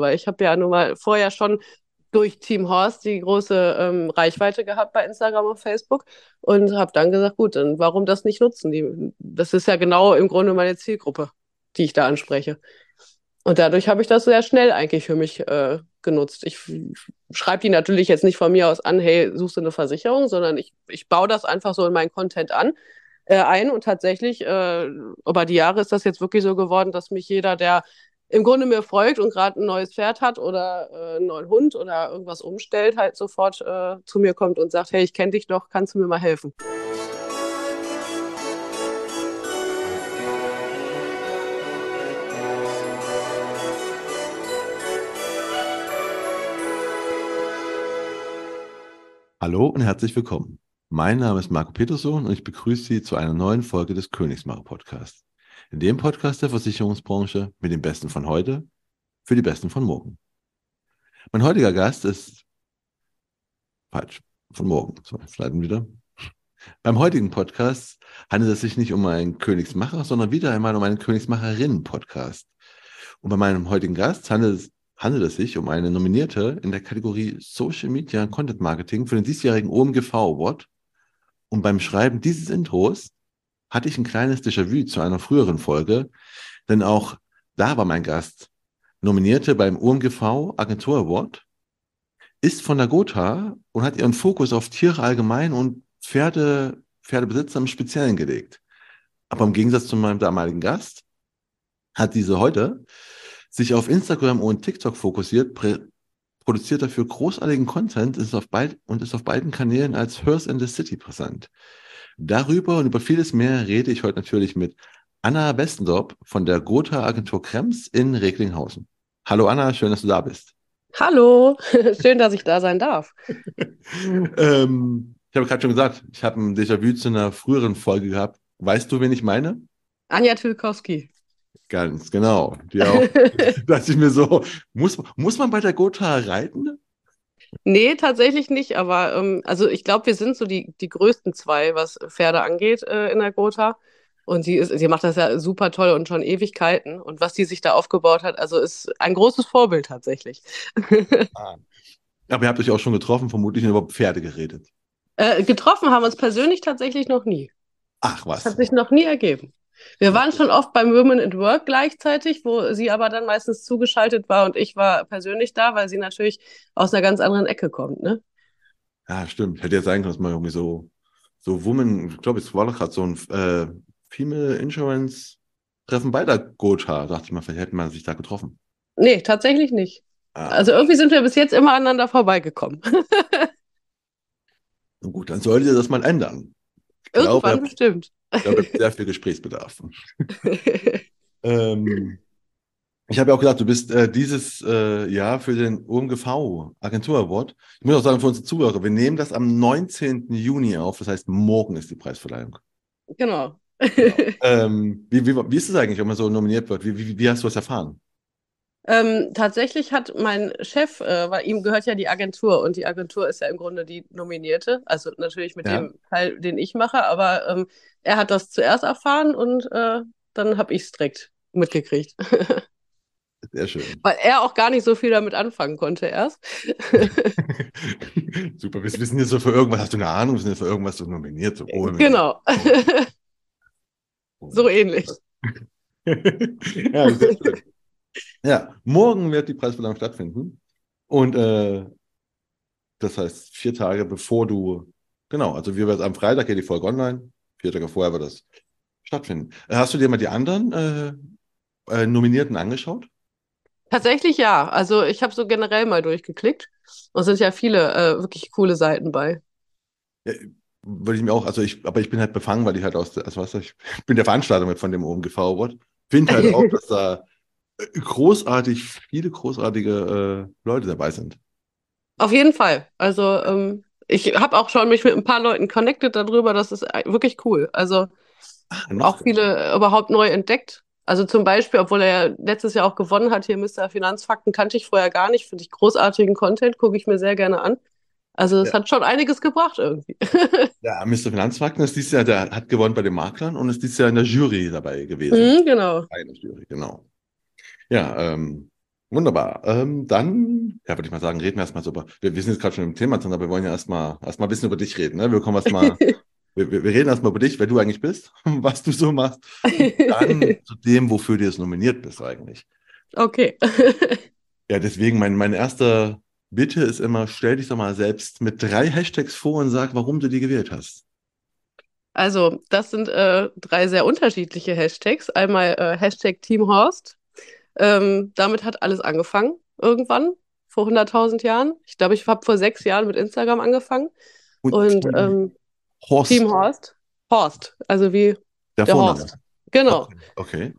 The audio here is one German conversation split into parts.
weil ich habe ja nun mal vorher schon durch Team Horst die große ähm, Reichweite gehabt bei Instagram und Facebook und habe dann gesagt, gut, dann warum das nicht nutzen? Die, das ist ja genau im Grunde meine Zielgruppe, die ich da anspreche. Und dadurch habe ich das sehr schnell eigentlich für mich äh, genutzt. Ich schreibe die natürlich jetzt nicht von mir aus an, hey, suchst du eine Versicherung, sondern ich, ich baue das einfach so in meinen Content an äh, ein und tatsächlich äh, über die Jahre ist das jetzt wirklich so geworden, dass mich jeder, der im Grunde mir folgt und gerade ein neues Pferd hat oder äh, einen neuen Hund oder irgendwas umstellt, halt sofort äh, zu mir kommt und sagt, hey, ich kenne dich doch, kannst du mir mal helfen? Hallo und herzlich willkommen. Mein Name ist Marco Peterson und ich begrüße Sie zu einer neuen Folge des Königsmacher Podcasts. In dem Podcast der Versicherungsbranche mit den Besten von heute für die Besten von morgen. Mein heutiger Gast ist falsch, von morgen. So, schneiden wieder. Beim heutigen Podcast handelt es sich nicht um einen Königsmacher, sondern wieder einmal um einen Königsmacherinnen-Podcast. Und bei meinem heutigen Gast handelt es, handelt es sich um eine Nominierte in der Kategorie Social Media und Content Marketing für den diesjährigen OMGV Award. Und beim Schreiben dieses Intros hatte ich ein kleines Déjà-vu zu einer früheren Folge, denn auch da war mein Gast Nominierte beim UMGV Agentur Award, ist von der Gotha und hat ihren Fokus auf Tiere allgemein und Pferde, Pferdebesitzer im Speziellen gelegt. Aber im Gegensatz zu meinem damaligen Gast hat diese heute sich auf Instagram und TikTok fokussiert, produziert dafür großartigen Content ist auf beid und ist auf beiden Kanälen als Hers in the City präsent. Darüber und über vieles mehr rede ich heute natürlich mit Anna Westendorp von der Gotha Agentur Krems in Recklinghausen. Hallo Anna, schön, dass du da bist. Hallo, schön, dass ich da sein darf. ähm, ich habe gerade schon gesagt, ich habe ein Déjà-vu zu einer früheren Folge gehabt. Weißt du, wen ich meine? Anja Tilkowski. Ganz genau. Die auch, dachte ich mir so, muss, muss man bei der Gotha reiten? Nee, tatsächlich nicht, aber ähm, also ich glaube, wir sind so die, die größten zwei, was Pferde angeht äh, in der Gotha. Und sie, ist, sie macht das ja super toll und schon Ewigkeiten. Und was sie sich da aufgebaut hat, also ist ein großes Vorbild tatsächlich. Ah. Aber ihr habt euch auch schon getroffen, vermutlich über Pferde geredet. Äh, getroffen haben wir uns persönlich tatsächlich noch nie. Ach was. Das hat sich noch nie ergeben. Wir waren schon oft beim Women at Work gleichzeitig, wo sie aber dann meistens zugeschaltet war und ich war persönlich da, weil sie natürlich aus einer ganz anderen Ecke kommt, ne? Ja, stimmt. Hätte jetzt sagen können, dass man irgendwie so, so Women, ich glaube, es war doch gerade so ein äh, Female Insurance Treffen bei der Gotha. Dachte ich mal, vielleicht hätte man sich da getroffen. Nee, tatsächlich nicht. Ah. Also irgendwie sind wir bis jetzt immer aneinander vorbeigekommen. Na gut, dann solltet ihr das mal ändern. Irgendwann glaube, bestimmt. Ich glaube, sehr viel Gesprächsbedarf. ähm, ich habe ja auch gesagt, du bist äh, dieses äh, Jahr für den OMGV Agentur Award. Ich muss auch sagen, für unsere Zuhörer, wir nehmen das am 19. Juni auf. Das heißt, morgen ist die Preisverleihung. Genau. genau. Ähm, wie, wie, wie ist es eigentlich, wenn man so nominiert wird? Wie, wie, wie hast du das erfahren? Ähm, tatsächlich hat mein Chef, äh, weil ihm gehört ja die Agentur und die Agentur ist ja im Grunde die Nominierte, also natürlich mit ja. dem Teil, den ich mache, aber ähm, er hat das zuerst erfahren und äh, dann habe ich es direkt mitgekriegt. Sehr schön. Weil er auch gar nicht so viel damit anfangen konnte erst. Super, wir wissen jetzt so für irgendwas, hast du eine Ahnung, wir sind jetzt für irgendwas so nominiert. So, oh, genau. so ähnlich. ja, sehr schön. Ja, morgen wird die Preisverleihung stattfinden. Und äh, das heißt, vier Tage bevor du, genau, also wir werden am Freitag geht die Folge online, vier Tage vorher wird das stattfinden. Hast du dir mal die anderen äh, äh, Nominierten angeschaut? Tatsächlich ja. Also ich habe so generell mal durchgeklickt. Und es sind ja viele äh, wirklich coole Seiten bei. Ja, würde ich mir auch, also ich, aber ich bin halt befangen, weil ich halt aus, also was ich bin der Veranstalter mit von dem OMGV Award. Finde halt auch, dass da großartig, viele großartige äh, Leute dabei sind. Auf jeden Fall. Also ähm, ich habe auch schon mich mit ein paar Leuten connected darüber. Das ist äh, wirklich cool. Also Ach, auch viele überhaupt neu entdeckt. Also zum Beispiel, obwohl er ja letztes Jahr auch gewonnen hat, hier Mr. Finanzfakten kannte ich vorher gar nicht. Finde ich großartigen Content, gucke ich mir sehr gerne an. Also es ja. hat schon einiges gebracht irgendwie. ja, Mr. Finanzfakten ist dieses Jahr, der hat gewonnen bei den Maklern und ist dieses Jahr in der Jury dabei gewesen. Mhm, genau. Eine Jury, genau. Ja, ähm, Wunderbar. Ähm, dann, ja, würde ich mal sagen, reden wir erstmal so über. Wir, wir sind jetzt gerade schon im Thema drin, aber wir wollen ja erstmal erstmal ein bisschen über dich reden. Ne? Wir kommen erstmal, wir, wir reden erstmal über dich, wer du eigentlich bist, was du so machst. Und dann zu dem, wofür du jetzt nominiert bist eigentlich. Okay. Ja, deswegen mein, meine erste Bitte ist immer, stell dich doch mal selbst mit drei Hashtags vor und sag, warum du die gewählt hast. Also, das sind äh, drei sehr unterschiedliche Hashtags. Einmal äh, Hashtag Team Horst. Ähm, damit hat alles angefangen, irgendwann, vor 100.000 Jahren. Ich glaube, ich habe vor sechs Jahren mit Instagram angefangen. Und, Und Team ähm, Horst, Team Horst. Horst, also wie der, der. Horst. Genau. Okay. okay.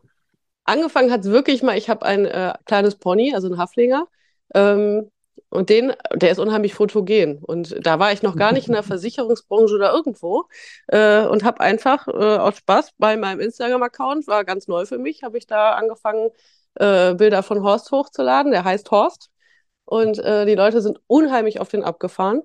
Angefangen hat es wirklich mal, ich habe ein äh, kleines Pony, also einen Haflinger. Ähm, und den, der ist unheimlich fotogen. Und da war ich noch gar nicht in der Versicherungsbranche oder irgendwo. Äh, und habe einfach äh, aus Spaß bei meinem Instagram-Account, war ganz neu für mich, habe ich da angefangen, äh, Bilder von Horst hochzuladen. Der heißt Horst. Und äh, die Leute sind unheimlich auf den abgefahren.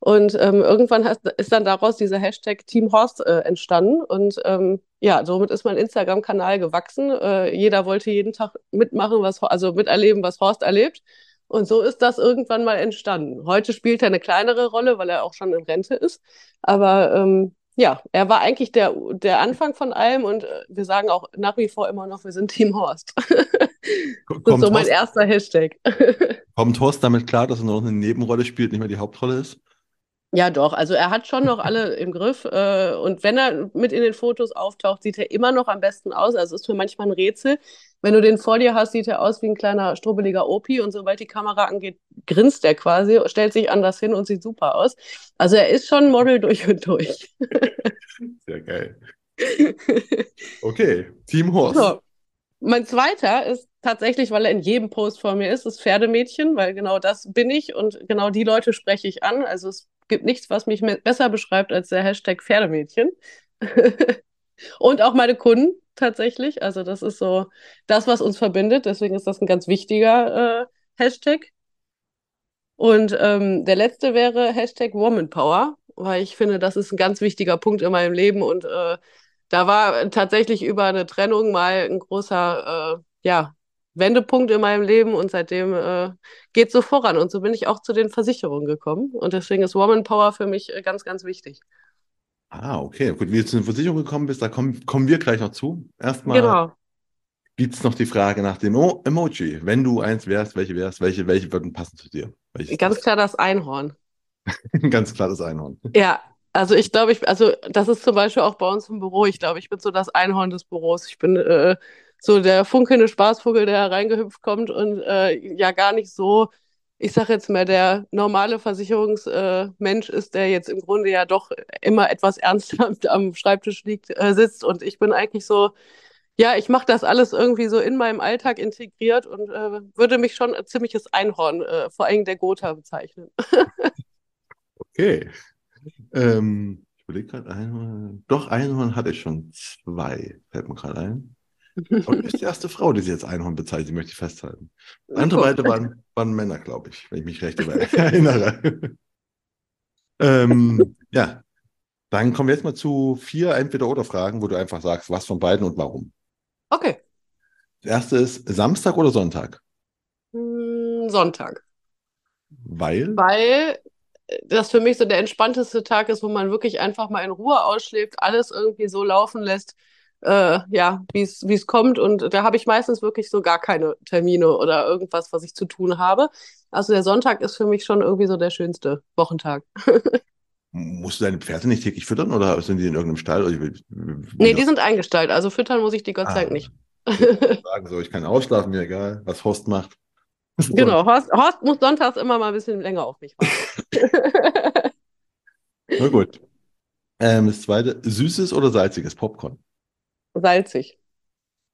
Und ähm, irgendwann hat, ist dann daraus dieser Hashtag Team Horst äh, entstanden. Und ähm, ja, somit ist mein Instagram-Kanal gewachsen. Äh, jeder wollte jeden Tag mitmachen, was, also miterleben, was Horst erlebt. Und so ist das irgendwann mal entstanden. Heute spielt er eine kleinere Rolle, weil er auch schon in Rente ist. Aber ähm, ja, er war eigentlich der, der Anfang von allem und äh, wir sagen auch nach wie vor immer noch, wir sind Team Horst. das ist so mein Horst, erster Hashtag. kommt Horst damit klar, dass er nur noch eine Nebenrolle spielt, nicht mehr die Hauptrolle ist? Ja, doch. Also er hat schon noch alle im Griff. Äh, und wenn er mit in den Fotos auftaucht, sieht er immer noch am besten aus. Also ist mir manchmal ein Rätsel. Wenn du den vor dir hast, sieht er aus wie ein kleiner strubbeliger Opi. Und sobald die Kamera angeht, grinst er quasi, stellt sich anders hin und sieht super aus. Also er ist schon Model durch und durch. Sehr geil. Okay, Team Horst. So. Mein zweiter ist tatsächlich, weil er in jedem Post vor mir ist, das Pferdemädchen, weil genau das bin ich und genau die Leute spreche ich an. Also es gibt nichts, was mich besser beschreibt als der Hashtag Pferdemädchen. und auch meine Kunden tatsächlich. Also das ist so das, was uns verbindet. Deswegen ist das ein ganz wichtiger äh, Hashtag. Und ähm, der letzte wäre Hashtag Woman Power, weil ich finde, das ist ein ganz wichtiger Punkt in meinem Leben und äh, da war tatsächlich über eine Trennung mal ein großer, äh, ja, Wendepunkt in meinem Leben und seitdem äh, geht so voran. Und so bin ich auch zu den Versicherungen gekommen. Und deswegen ist Woman Power für mich äh, ganz, ganz wichtig. Ah, okay. Gut, wie du zu den Versicherungen gekommen bist, da kommen, kommen wir gleich noch zu. Erstmal Genau. gibt es noch die Frage nach dem Emoji. Wenn du eins wärst, welche wärst, welche, welche würden passen zu dir? Welches Ganz klar das Einhorn. Ganz klar das Einhorn. Ja, also ich glaube, ich, also das ist zum Beispiel auch bei uns im Büro. Ich glaube, ich bin so das Einhorn des Büros. Ich bin äh, so der funkelnde Spaßvogel, der hereingehüpft kommt und äh, ja gar nicht so, ich sage jetzt mal, der normale Versicherungsmensch ist, der jetzt im Grunde ja doch immer etwas ernster am Schreibtisch liegt, äh, sitzt. Und ich bin eigentlich so, ja, ich mache das alles irgendwie so in meinem Alltag integriert und äh, würde mich schon als ziemliches Einhorn, äh, vor allem der Gotha, bezeichnen. Okay. Ähm, ich überlege gerade, Einhorn. Doch, Einhorn hatte ich schon zwei, fällt mir gerade ein. Du bist die erste Frau, die sie jetzt Einhorn bezeichnet, die möchte ich festhalten. Andere beide waren, waren Männer, glaube ich, wenn ich mich recht erinnere. ähm, ja, dann kommen wir jetzt mal zu vier Entweder-Oder-Fragen, wo du einfach sagst, was von beiden und warum. Okay. Das erste ist Samstag oder Sonntag? Hm, Sonntag. Weil? Weil das für mich so der entspannteste Tag ist, wo man wirklich einfach mal in Ruhe ausschläft, alles irgendwie so laufen lässt, äh, ja, wie es kommt. Und da habe ich meistens wirklich so gar keine Termine oder irgendwas, was ich zu tun habe. Also der Sonntag ist für mich schon irgendwie so der schönste Wochentag. Musst du deine Pferde nicht täglich füttern oder sind die in irgendeinem Stall? Wie- Nee, die sind eingestellt, also füttern muss ich die Gott sei Dank Ah. nicht. sagen so, ich kann ausschlafen, mir egal, was Horst macht. Genau, Horst, Horst muss sonntags immer mal ein bisschen länger auf mich warten. Na gut. Ähm, das zweite, süßes oder salziges Popcorn? Salzig.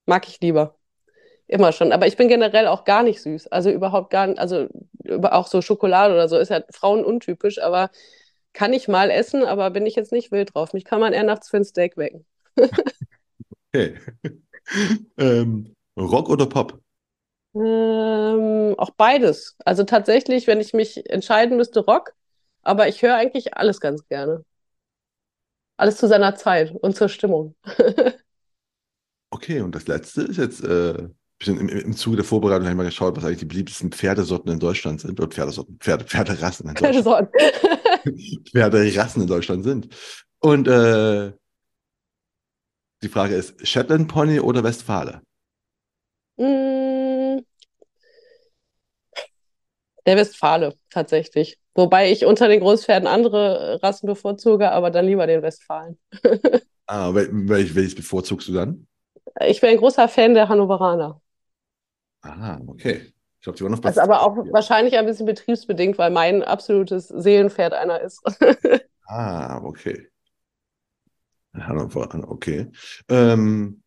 Mag ich lieber. Immer schon. Aber ich bin generell auch gar nicht süß. Also überhaupt gar nicht, also auch so Schokolade oder so ist ja Frauen untypisch, aber kann ich mal essen, aber bin ich jetzt nicht wild drauf. Mich kann man eher nachts für ein Steak wecken. Okay. ähm, Rock oder Pop? Ähm, auch beides. Also tatsächlich, wenn ich mich entscheiden müsste, Rock, aber ich höre eigentlich alles ganz gerne. Alles zu seiner Zeit und zur Stimmung. Okay, und das letzte ist jetzt äh, im, im Zuge der Vorbereitung habe ich mal geschaut, was eigentlich die beliebtesten Pferdesorten in Deutschland sind. Oder Pferdesorten, Pferde, Pferderassen in Deutschland. Pferdesorten. Pferderassen in Deutschland sind. Und äh, die Frage ist, Shetland Pony oder Westfale? Mm, der Westfale tatsächlich. Wobei ich unter den Großpferden andere Rassen bevorzuge, aber dann lieber den Westfalen. ah, wel welches bevorzugst du dann? Ich bin ein großer Fan der Hannoveraner. Ah, okay. Ich glaube, die waren noch. Das ist aber auch wahrscheinlich ein bisschen betriebsbedingt, weil mein absolutes Seelenpferd einer ist. ah, okay. Hannoveraner, okay. Ähm,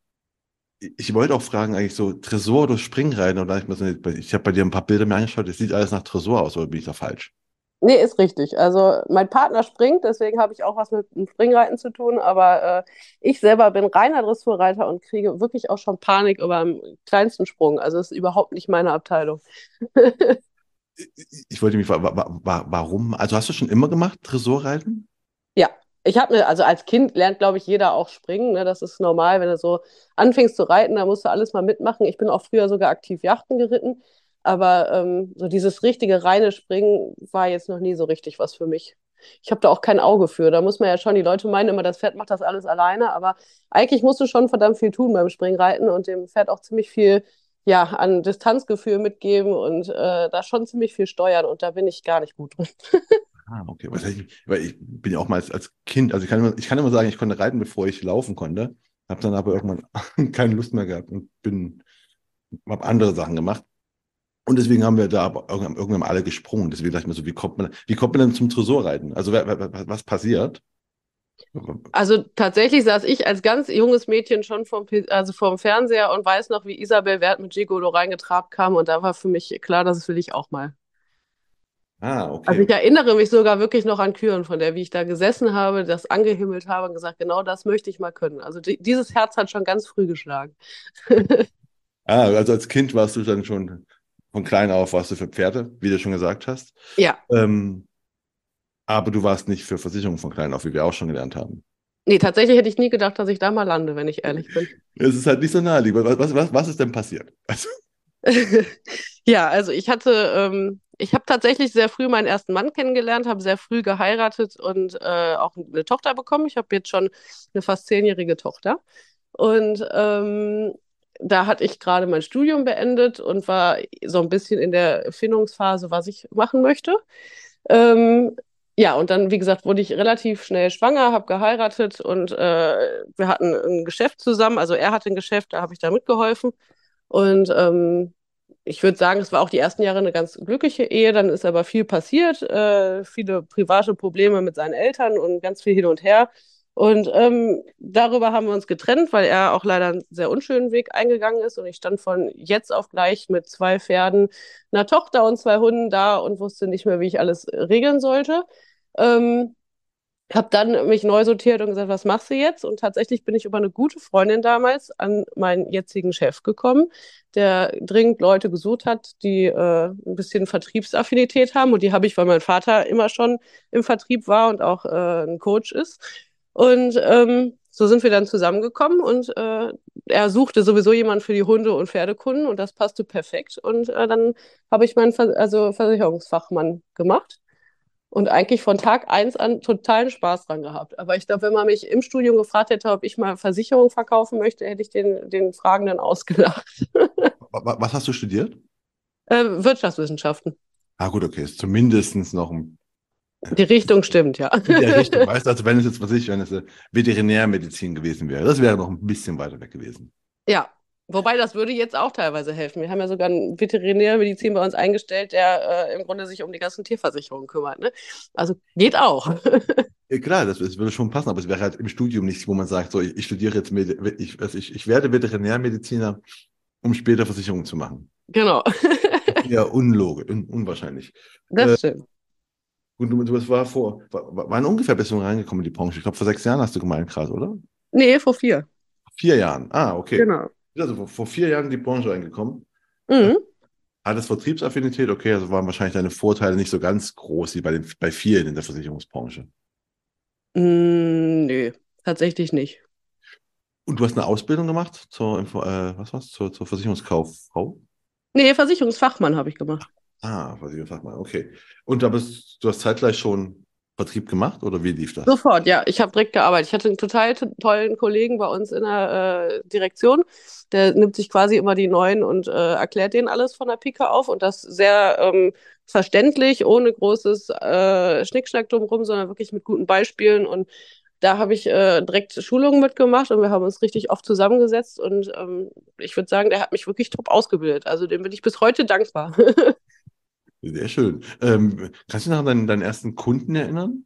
ich wollte auch fragen, eigentlich so Tresor oder Springreiten oder ich, ich habe bei dir ein paar Bilder mir angeschaut, es sieht alles nach Tresor aus, oder bin ich da falsch? Nee, ist richtig. Also mein Partner springt, deswegen habe ich auch was mit dem Springreiten zu tun, aber äh, ich selber bin reiner Dressurreiter und kriege wirklich auch schon Panik über den kleinsten Sprung. Also es ist überhaupt nicht meine Abteilung. ich wollte mich, warum? Also hast du schon immer gemacht, Dressurreiten? Ja, ich habe mir, also als Kind lernt, glaube ich, jeder auch springen. Ne? Das ist normal, wenn du so anfängst zu reiten, da musst du alles mal mitmachen. Ich bin auch früher sogar aktiv Yachten geritten. Aber ähm, so dieses richtige reine Springen war jetzt noch nie so richtig was für mich. Ich habe da auch kein Auge für. Da muss man ja schon, die Leute meinen immer, das Pferd macht das alles alleine, aber eigentlich musst du schon verdammt viel tun beim Springreiten und dem Pferd auch ziemlich viel ja, an Distanzgefühl mitgeben und äh, da schon ziemlich viel steuern und da bin ich gar nicht gut drin. ah, okay. Weil ich bin ja auch mal als, als Kind, also ich kann, immer, ich kann immer sagen, ich konnte reiten, bevor ich laufen konnte, habe dann aber irgendwann keine Lust mehr gehabt und bin, habe andere Sachen gemacht. Und deswegen haben wir da irgendwann alle gesprungen. Deswegen dachte ich mir so, wie kommt man, wie kommt man denn zum Tresorreiten? Also was passiert? Also tatsächlich saß ich als ganz junges Mädchen schon vom, also vom Fernseher und weiß noch, wie Isabel Wert mit Gigolo reingetrabt kam und da war für mich klar, das will ich auch mal. Ah, okay. Also ich erinnere mich sogar wirklich noch an Küren, von der, wie ich da gesessen habe, das angehimmelt habe und gesagt, genau das möchte ich mal können. Also die, dieses Herz hat schon ganz früh geschlagen. ah, also als Kind warst du dann schon von klein auf warst du für Pferde, wie du schon gesagt hast. Ja. Ähm, aber du warst nicht für Versicherungen von klein auf, wie wir auch schon gelernt haben. Nee, tatsächlich hätte ich nie gedacht, dass ich da mal lande, wenn ich ehrlich bin. Es ist halt nicht so naheliegend. Was, was, was ist denn passiert? Also. ja, also ich hatte, ähm, ich habe tatsächlich sehr früh meinen ersten Mann kennengelernt, habe sehr früh geheiratet und äh, auch eine Tochter bekommen. Ich habe jetzt schon eine fast zehnjährige Tochter. Und ähm, da hatte ich gerade mein Studium beendet und war so ein bisschen in der Erfindungsphase, was ich machen möchte. Ähm, ja, und dann, wie gesagt, wurde ich relativ schnell schwanger, habe geheiratet und äh, wir hatten ein Geschäft zusammen. Also er hatte ein Geschäft, da habe ich da mitgeholfen. Und ähm, ich würde sagen, es war auch die ersten Jahre eine ganz glückliche Ehe. Dann ist aber viel passiert, äh, viele private Probleme mit seinen Eltern und ganz viel hin und her. Und ähm, darüber haben wir uns getrennt, weil er auch leider einen sehr unschönen Weg eingegangen ist. Und ich stand von jetzt auf gleich mit zwei Pferden, einer Tochter und zwei Hunden da und wusste nicht mehr, wie ich alles regeln sollte. Ähm, habe dann mich neu sortiert und gesagt, was machst du jetzt? Und tatsächlich bin ich über eine gute Freundin damals an meinen jetzigen Chef gekommen, der dringend Leute gesucht hat, die äh, ein bisschen Vertriebsaffinität haben. Und die habe ich, weil mein Vater immer schon im Vertrieb war und auch äh, ein Coach ist. Und ähm, so sind wir dann zusammengekommen und äh, er suchte sowieso jemanden für die Hunde- und Pferdekunden und das passte perfekt. Und äh, dann habe ich meinen Ver also Versicherungsfachmann gemacht und eigentlich von Tag eins an totalen Spaß dran gehabt. Aber ich glaube, wenn man mich im Studium gefragt hätte, ob ich mal Versicherung verkaufen möchte, hätte ich den, den Fragenden ausgelacht. Was hast du studiert? Äh, Wirtschaftswissenschaften. Ah gut, okay, ist zumindest noch ein die Richtung stimmt, ja. Der Richtung, weißt du, also wenn es jetzt, was ich, wenn es Veterinärmedizin gewesen wäre, das wäre noch ein bisschen weiter weg gewesen. Ja, wobei das würde jetzt auch teilweise helfen. Wir haben ja sogar einen Veterinärmedizin bei uns eingestellt, der äh, im Grunde sich um die ganzen Tierversicherungen kümmert. Ne? Also geht auch. Ja, klar, das, das, würde schon passen, aber es wäre halt im Studium nichts, wo man sagt, so, ich, ich studiere jetzt, Medi ich, also ich, ich werde Veterinärmediziner, um später Versicherungen zu machen. Genau. ja, unlogisch, un, unwahrscheinlich. Das äh, stimmt. Und du, du war vor, wann ungefähr bist du reingekommen in die Branche? Ich glaube, vor sechs Jahren hast du gemeint gerade, oder? Nee, vor vier. Vier Jahren. Ah, okay. Genau. Also vor, vor vier Jahren in die Branche reingekommen. Mhm. Hat das Vertriebsaffinität? Okay, also waren wahrscheinlich deine Vorteile nicht so ganz groß wie bei, den, bei vielen in der Versicherungsbranche. Mm, nö, tatsächlich nicht. Und du hast eine Ausbildung gemacht zur, äh, was war's, zur, zur Versicherungskauffrau? Nee, Versicherungsfachmann habe ich gemacht. Ah, Versicherungsfachmann, okay. Und da bist, du hast zeitgleich schon Vertrieb gemacht oder wie lief das? Sofort, ja. Ich habe direkt gearbeitet. Ich hatte einen total tollen Kollegen bei uns in der äh, Direktion. Der nimmt sich quasi immer die Neuen und äh, erklärt denen alles von der Pika auf und das sehr ähm, verständlich, ohne großes äh, Schnickschnack drumherum, sondern wirklich mit guten Beispielen. Und da habe ich äh, direkt Schulungen mitgemacht und wir haben uns richtig oft zusammengesetzt. Und ähm, ich würde sagen, der hat mich wirklich top ausgebildet. Also dem bin ich bis heute dankbar. Sehr schön. Ähm, kannst du dich noch an deinen, deinen ersten Kunden erinnern?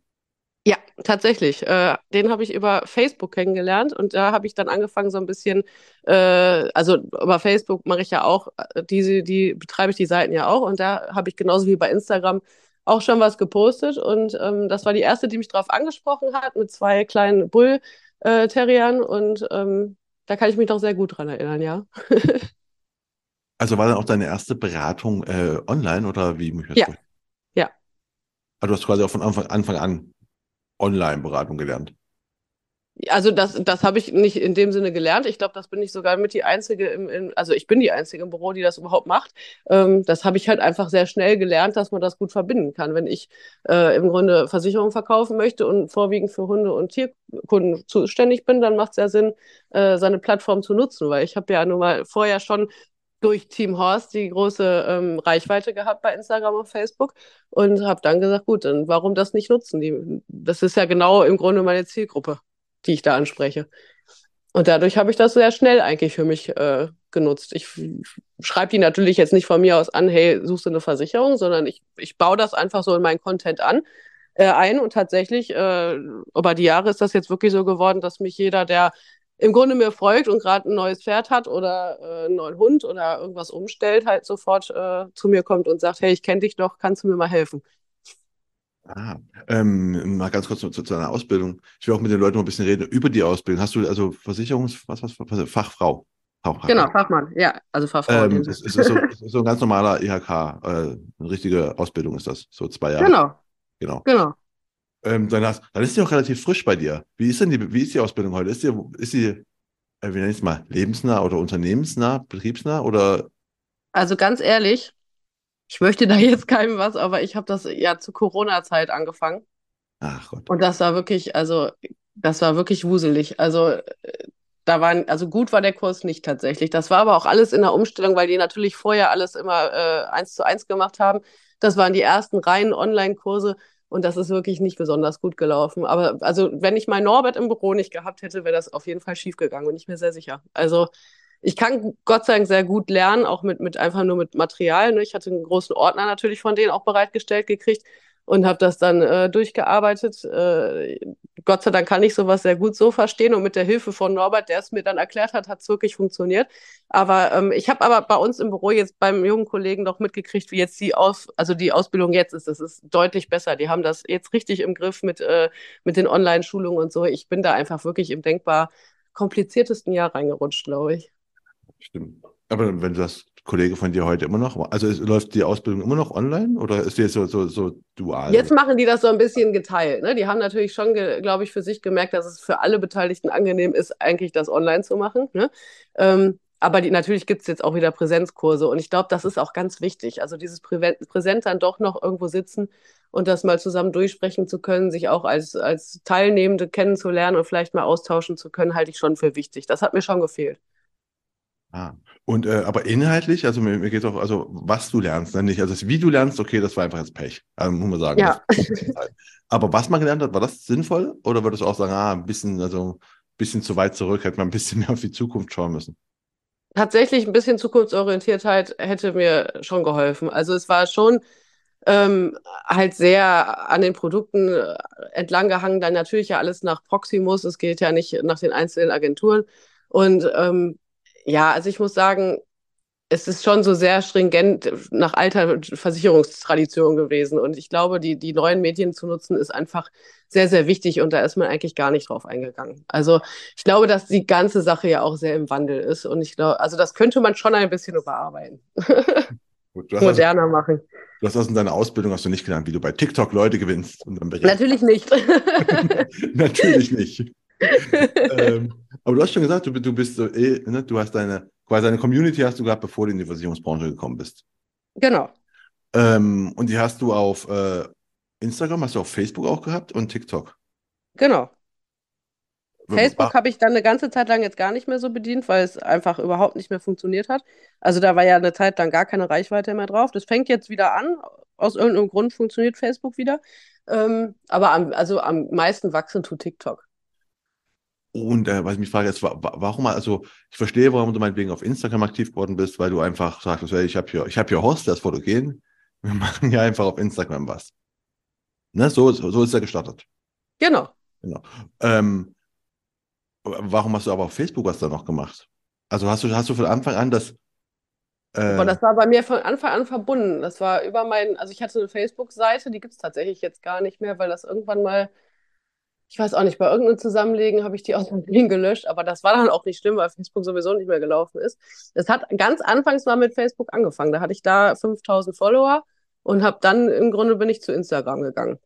Ja, tatsächlich. Äh, den habe ich über Facebook kennengelernt und da habe ich dann angefangen, so ein bisschen, äh, also über Facebook mache ich ja auch, äh, diese, die betreibe ich die Seiten ja auch und da habe ich genauso wie bei Instagram auch schon was gepostet und ähm, das war die erste, die mich darauf angesprochen hat, mit zwei kleinen Bull-Terriern und ähm, da kann ich mich noch sehr gut dran erinnern, ja. Also war dann auch deine erste Beratung äh, online oder wie muss ich das Ja, ja. Also du hast quasi auch von Anfang, Anfang an Online-Beratung gelernt. Also das, das habe ich nicht in dem Sinne gelernt. Ich glaube, das bin ich sogar mit die Einzige im, im, also ich bin die Einzige im Büro, die das überhaupt macht. Ähm, das habe ich halt einfach sehr schnell gelernt, dass man das gut verbinden kann. Wenn ich äh, im Grunde Versicherungen verkaufen möchte und vorwiegend für Hunde und Tierkunden zuständig bin, dann macht es ja Sinn, äh, seine Plattform zu nutzen, weil ich habe ja nun mal vorher schon durch Team Horst die große ähm, Reichweite gehabt bei Instagram und Facebook und habe dann gesagt, gut, dann warum das nicht nutzen? Die, das ist ja genau im Grunde meine Zielgruppe, die ich da anspreche. Und dadurch habe ich das sehr schnell eigentlich für mich äh, genutzt. Ich schreibe die natürlich jetzt nicht von mir aus an, hey, suchst du eine Versicherung, sondern ich, ich baue das einfach so in meinen Content an, äh, ein. Und tatsächlich, äh, über die Jahre ist das jetzt wirklich so geworden, dass mich jeder, der im Grunde mir folgt und gerade ein neues Pferd hat oder äh, einen neuen Hund oder irgendwas umstellt, halt sofort äh, zu mir kommt und sagt, hey, ich kenne dich doch, kannst du mir mal helfen? Ah, ähm, mal ganz kurz zu, zu deiner Ausbildung. Ich will auch mit den Leuten mal ein bisschen reden über die Ausbildung. Hast du also Versicherungs, was, was, was Fachfrau? Fachfrau. Genau, Fachmann, ja, also Fachfrau. Ähm, ist so, es ist so ein ganz normaler IHK, äh, eine richtige Ausbildung ist das, so zwei Jahre. Genau. Genau. Genau. Ähm, dann, hast, dann ist die auch relativ frisch bei dir. Wie ist denn die, wie ist die Ausbildung heute? Ist die, ist die äh, wie nenne ich es mal, lebensnah oder unternehmensnah, betriebsnah oder? Also ganz ehrlich, ich möchte da jetzt keinem was, aber ich habe das ja zur Corona-Zeit angefangen. Ach Gott. Und das war wirklich, also das war wirklich wuselig. Also äh, da waren, also gut war der Kurs nicht tatsächlich. Das war aber auch alles in der Umstellung, weil die natürlich vorher alles immer äh, eins zu eins gemacht haben. Das waren die ersten reinen Online-Kurse und das ist wirklich nicht besonders gut gelaufen. Aber also, wenn ich mal Norbert im Büro nicht gehabt hätte, wäre das auf jeden Fall schiefgegangen und ich bin sehr sicher. Also ich kann Gott sei Dank sehr gut lernen, auch mit, mit einfach nur mit Material. Ne? Ich hatte einen großen Ordner natürlich von denen auch bereitgestellt gekriegt und habe das dann äh, durchgearbeitet. Äh, Gott sei Dank kann ich sowas sehr gut so verstehen und mit der Hilfe von Norbert, der es mir dann erklärt hat, hat es wirklich funktioniert. Aber ähm, ich habe aber bei uns im Büro jetzt beim jungen Kollegen noch mitgekriegt, wie jetzt die Aus, also die Ausbildung jetzt ist. Das ist deutlich besser. Die haben das jetzt richtig im Griff mit, äh, mit den Online-Schulungen und so. Ich bin da einfach wirklich im denkbar kompliziertesten Jahr reingerutscht, glaube ich. Stimmt. Aber wenn das Kollege von dir heute immer noch, also ist, läuft die Ausbildung immer noch online oder ist die jetzt so, so, so dual? Jetzt machen die das so ein bisschen geteilt. Ne? Die haben natürlich schon, glaube ich, für sich gemerkt, dass es für alle Beteiligten angenehm ist, eigentlich das online zu machen. Ne? Ähm, aber die, natürlich gibt es jetzt auch wieder Präsenzkurse und ich glaube, das ist auch ganz wichtig. Also dieses Prä Präsent dann doch noch irgendwo sitzen und das mal zusammen durchsprechen zu können, sich auch als, als Teilnehmende kennenzulernen und vielleicht mal austauschen zu können, halte ich schon für wichtig. Das hat mir schon gefehlt. Ah. Und äh, aber inhaltlich, also mir, mir geht es auch, also was du lernst, dann nicht. Also wie du lernst, okay, das war einfach jetzt Pech, also, muss man sagen. Ja. aber was man gelernt hat, war das sinnvoll? Oder würdest du auch sagen, ah, ein bisschen, also ein bisschen zu weit zurück, hätte man ein bisschen mehr auf die Zukunft schauen müssen? Tatsächlich ein bisschen Zukunftsorientiertheit hätte mir schon geholfen. Also es war schon ähm, halt sehr an den Produkten äh, entlang gehangen, dann natürlich ja alles nach Proximus, es geht ja nicht nach den einzelnen Agenturen. Und ähm, ja, also ich muss sagen, es ist schon so sehr stringent nach alter Versicherungstradition gewesen. Und ich glaube, die, die neuen Medien zu nutzen, ist einfach sehr, sehr wichtig. Und da ist man eigentlich gar nicht drauf eingegangen. Also ich glaube, dass die ganze Sache ja auch sehr im Wandel ist. Und ich glaube, also das könnte man schon ein bisschen überarbeiten. Gut, Moderner also, machen. Du hast das in deiner Ausbildung hast du nicht gelernt, wie du bei TikTok Leute gewinnst. Natürlich nicht. Natürlich nicht. Ähm, Aber du hast schon gesagt, du, du bist so, eh, ne, du hast deine, quasi eine Community hast du gehabt, bevor du in die Versicherungsbranche gekommen bist. Genau. Ähm, und die hast du auf äh, Instagram, hast du auf Facebook auch gehabt und TikTok. Genau. Facebook habe ich dann eine ganze Zeit lang jetzt gar nicht mehr so bedient, weil es einfach überhaupt nicht mehr funktioniert hat. Also da war ja eine Zeit lang gar keine Reichweite mehr drauf. Das fängt jetzt wieder an. Aus irgendeinem Grund funktioniert Facebook wieder. Ähm, aber am, also am meisten wachsen tut TikTok. Und äh, was ich mich frage jetzt, warum, also ich verstehe, warum du meinetwegen auf Instagram aktiv geworden bist, weil du einfach sagst, hey, ich habe hier, ich habe hier Horst, der ist fotogen, wir machen ja einfach auf Instagram was. Ne, so, so ist er gestartet. Genau. genau. Ähm, warum hast du aber auf Facebook was da noch gemacht? Also hast du, hast du von Anfang an das. Äh, aber das war bei mir von Anfang an verbunden. Das war über mein, also ich hatte eine Facebook-Seite, die gibt es tatsächlich jetzt gar nicht mehr, weil das irgendwann mal ich weiß auch nicht, bei irgendeinem Zusammenlegen habe ich die aus dem Ding gelöscht, aber das war dann auch nicht schlimm, weil Facebook sowieso nicht mehr gelaufen ist. Es hat ganz anfangs mal mit Facebook angefangen. Da hatte ich da 5000 Follower und habe dann im Grunde bin ich zu Instagram gegangen.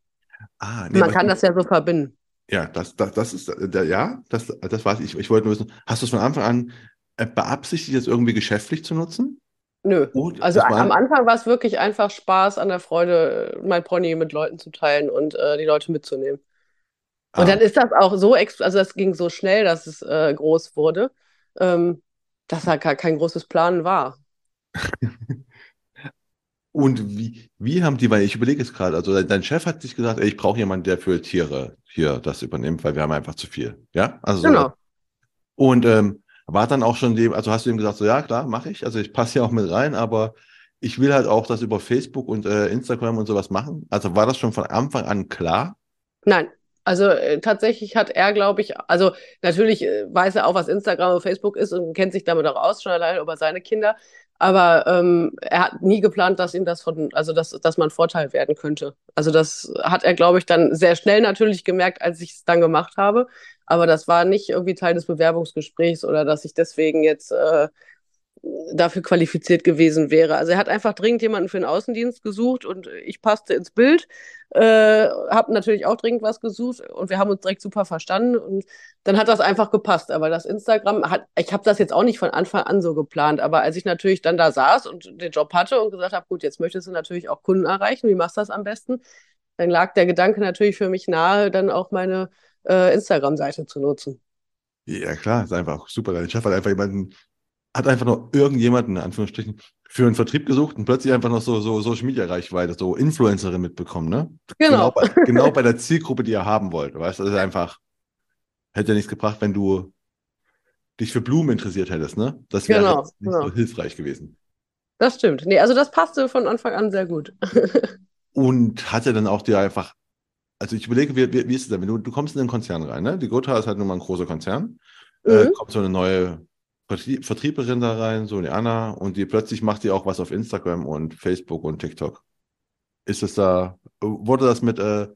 Ah, nee, Man kann das ja so verbinden. Ja, das, das, das ist, ja, das, das weiß ich. Ich wollte nur wissen, hast du es von Anfang an äh, beabsichtigt, das irgendwie geschäftlich zu nutzen? Nö. Oh, also am Anfang war es wirklich einfach Spaß an der Freude, mein Pony mit Leuten zu teilen und äh, die Leute mitzunehmen. Und ah. dann ist das auch so, also das ging so schnell, dass es äh, groß wurde, ähm, dass da gar kein großes Plan war. Und wie, wie haben die, weil ich überlege es gerade, also dein Chef hat sich gesagt, ey, ich brauche jemanden, der für Tiere hier das übernimmt, weil wir haben einfach zu viel. Ja, also so genau. Und ähm, war dann auch schon dem, also hast du ihm gesagt, so ja, klar, mache ich, also ich passe hier auch mit rein, aber ich will halt auch das über Facebook und äh, Instagram und sowas machen. Also war das schon von Anfang an klar? Nein, also äh, tatsächlich hat er, glaube ich, also natürlich äh, weiß er auch, was Instagram und Facebook ist und kennt sich damit auch aus, schon allein über seine Kinder. Aber ähm, er hat nie geplant, dass ihm das von, also dass, dass man Vorteil werden könnte. Also das hat er, glaube ich, dann sehr schnell natürlich gemerkt, als ich es dann gemacht habe. Aber das war nicht irgendwie Teil des Bewerbungsgesprächs oder dass ich deswegen jetzt äh, dafür qualifiziert gewesen wäre. Also er hat einfach dringend jemanden für den Außendienst gesucht und ich passte ins Bild, äh, habe natürlich auch dringend was gesucht und wir haben uns direkt super verstanden und dann hat das einfach gepasst. Aber das Instagram hat, ich habe das jetzt auch nicht von Anfang an so geplant, aber als ich natürlich dann da saß und den Job hatte und gesagt habe, gut, jetzt möchtest du natürlich auch Kunden erreichen, wie machst du das am besten? Dann lag der Gedanke natürlich für mich nahe, dann auch meine äh, Instagram-Seite zu nutzen. Ja, klar, ist einfach super. Dein Chef hat einfach jemanden hat einfach nur irgendjemanden, in Anführungsstrichen, für einen Vertrieb gesucht und plötzlich einfach noch so, so Social Media Reichweite, so Influencerin mitbekommen, ne? Genau. Genau bei, genau bei der Zielgruppe, die ihr haben wollt. Weißt du, das ist einfach, hätte ja nichts gebracht, wenn du dich für Blumen interessiert hättest, ne? Das wäre genau, nicht genau. so hilfreich gewesen. Das stimmt. Nee, also das passte von Anfang an sehr gut. und hat er dann auch dir einfach, also ich überlege, wie, wie, wie ist es denn, wenn du, du kommst in den Konzern rein, ne? Die Gotha ist halt nun mal ein großer Konzern. Äh, mhm. Äh, kommt so eine neue Vertrieblerin da rein, so eine Anna, und die plötzlich macht die auch was auf Instagram und Facebook und TikTok. Ist es da, wurde das mit, äh,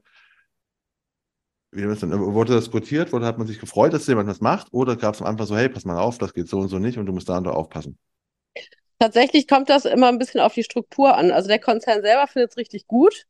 wie das denn, wurde das quotiert, wurde, hat man sich gefreut, dass jemand das macht, oder gab es am Anfang so, hey, pass mal auf, das geht so und so nicht und du musst da und da aufpassen? Tatsächlich kommt das immer ein bisschen auf die Struktur an. Also der Konzern selber findet es richtig gut.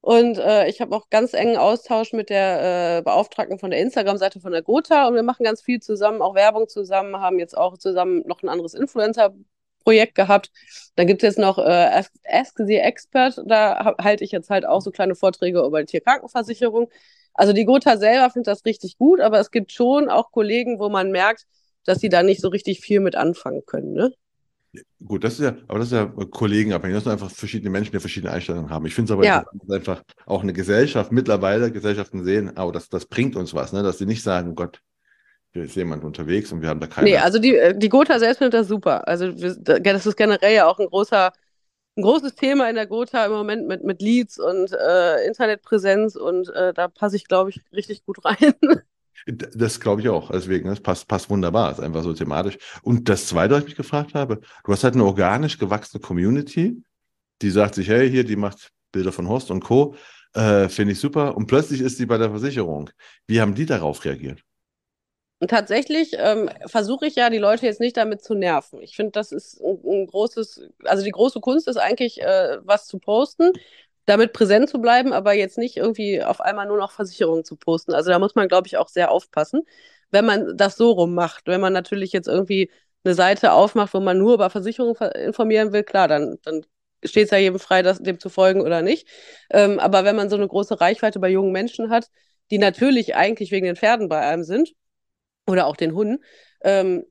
Und äh, ich habe auch ganz engen Austausch mit der äh, Beauftragten von der Instagram-Seite von der Gotha und wir machen ganz viel zusammen, auch Werbung zusammen, haben jetzt auch zusammen noch ein anderes Influencer-Projekt gehabt. Dann gibt es jetzt noch äh, Ask, Ask the Expert, da halte ich jetzt halt auch so kleine Vorträge über die Tierkrankenversicherung. Also die Gotha selber findet das richtig gut, aber es gibt schon auch Kollegen, wo man merkt, dass sie da nicht so richtig viel mit anfangen können. Ne? Gut, das ist ja, aber das ist ja kollegenabhängig. Das sind einfach verschiedene Menschen, die verschiedene Einstellungen haben. Ich finde es aber ja. einfach auch eine Gesellschaft, mittlerweile Gesellschaften sehen, oh, das, das bringt uns was, ne? dass sie nicht sagen, Gott, hier ist jemand unterwegs und wir haben da keine. Nee, also die, äh, die Gotha selbst findet das super. Also das ist generell ja auch ein großer, ein großes Thema in der Gotha im Moment mit, mit Leads und äh, Internetpräsenz und äh, da passe ich, glaube ich, richtig gut rein. Das glaube ich auch. Deswegen, das passt, passt wunderbar. ist einfach so thematisch. Und das Zweite, was ich mich gefragt habe, du hast halt eine organisch gewachsene Community, die sagt sich, hey, hier, die macht Bilder von Horst und Co. Äh, Finde ich super. Und plötzlich ist die bei der Versicherung. Wie haben die darauf reagiert? Und tatsächlich ähm, versuche ich ja, die Leute jetzt nicht damit zu nerven. Ich finde, das ist ein, ein, großes, also die große Kunst ist eigentlich, äh, was zu posten damit präsent zu bleiben, aber jetzt nicht irgendwie auf einmal nur noch Versicherungen zu posten. Also da muss man, glaube ich, auch sehr aufpassen. wenn man das so rum macht. Wenn man natürlich jetzt irgendwie eine Seite aufmacht, wo man nur über Versicherungen informieren will, klar, dann, dann steht es ja jedem frei, das, dem zu folgen oder nicht. Ähm, aber wenn man so eine große Reichweite bei jungen Menschen hat, die natürlich eigentlich wegen den Pferden bei einem sind oder auch den Hunden, ähm,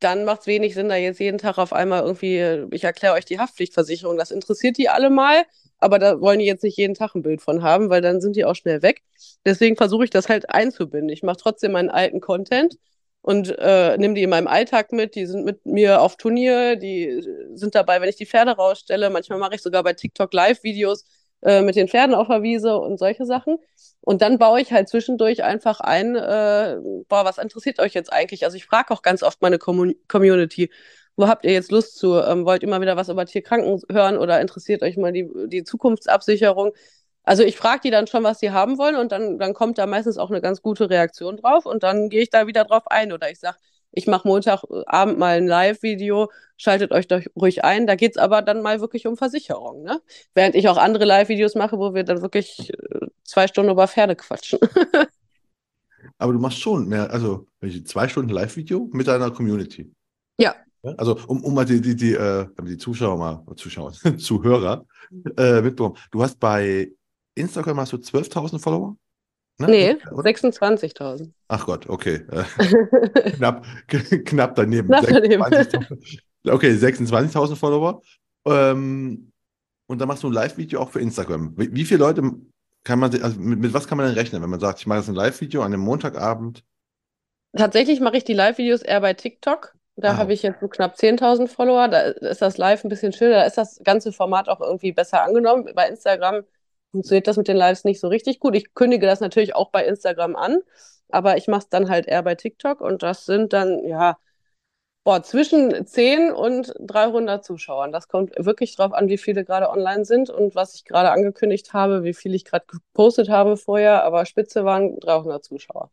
dann macht es wenig Sinn, da jetzt jeden Tag auf einmal irgendwie, ich erkläre euch die Haftpflichtversicherung, das interessiert die alle mal, aber da wollen die jetzt nicht jeden Tag ein Bild von haben, weil dann sind die auch schnell weg. Deswegen versuche ich das halt einzubinden. Ich mache trotzdem meinen alten Content und äh, nehme die in meinem Alltag mit. Die sind mit mir auf Turnier, die sind dabei, wenn ich die Pferde rausstelle. Manchmal mache ich sogar bei TikTok Live-Videos äh, mit den Pferden auf der Wiese und solche Sachen. Und dann baue ich halt zwischendurch einfach ein, äh, boah, was interessiert euch jetzt eigentlich? Also ich frage auch ganz oft meine Com Community, wo habt ihr jetzt Lust zu? Ähm, wollt ihr mal wieder was über Tierkranken hören oder interessiert euch mal die, die Zukunftsabsicherung? Also ich frage die dann schon, was sie haben wollen und dann, dann kommt da meistens auch eine ganz gute Reaktion drauf und dann gehe ich da wieder drauf ein oder ich sage, ich mache Montagabend mal ein Live-Video, schaltet euch doch ruhig ein. Da geht es aber dann mal wirklich um Versicherung. Ne? Während ich auch andere Live-Videos mache, wo wir dann wirklich äh, zwei Stunden über Pferde quatschen. aber du machst schon mehr, also zwei Stunden Live-Video mit deiner Community. Ja. Also um, um mal die, die, die, äh, die Zuschauer mal, Zuschauer, Zuhörer äh, mitbekommen. Du hast bei Instagram hast du 12.000 Follower? Ne? Nee, 26.000. Ach Gott, okay. Äh, knapp, knapp daneben. Knapp daneben. 26 okay, 26.000 Follower. Ähm, und dann machst du ein Live-Video auch für Instagram. Wie, wie, viele Leute kann man, also mit, mit, was kann man denn rechnen, wenn man sagt, ich mache jetzt ein Live-Video an einem Montagabend? Tatsächlich mache ich die Live-Videos eher bei TikTok. Da ah. habe ich jetzt so knapp 10.000 Follower. Da ist das Live ein bisschen schöner. Da ist das ganze Format auch irgendwie besser angenommen. Bei Instagram funktioniert das mit den Lives nicht so richtig gut. Ich kündige das natürlich auch bei Instagram an, aber ich mache es dann halt eher bei TikTok und das sind dann, ja, boah, zwischen 10 und 300 Zuschauern. Das kommt wirklich drauf an, wie viele gerade online sind und was ich gerade angekündigt habe, wie viel ich gerade gepostet habe vorher, aber Spitze waren 300 Zuschauer.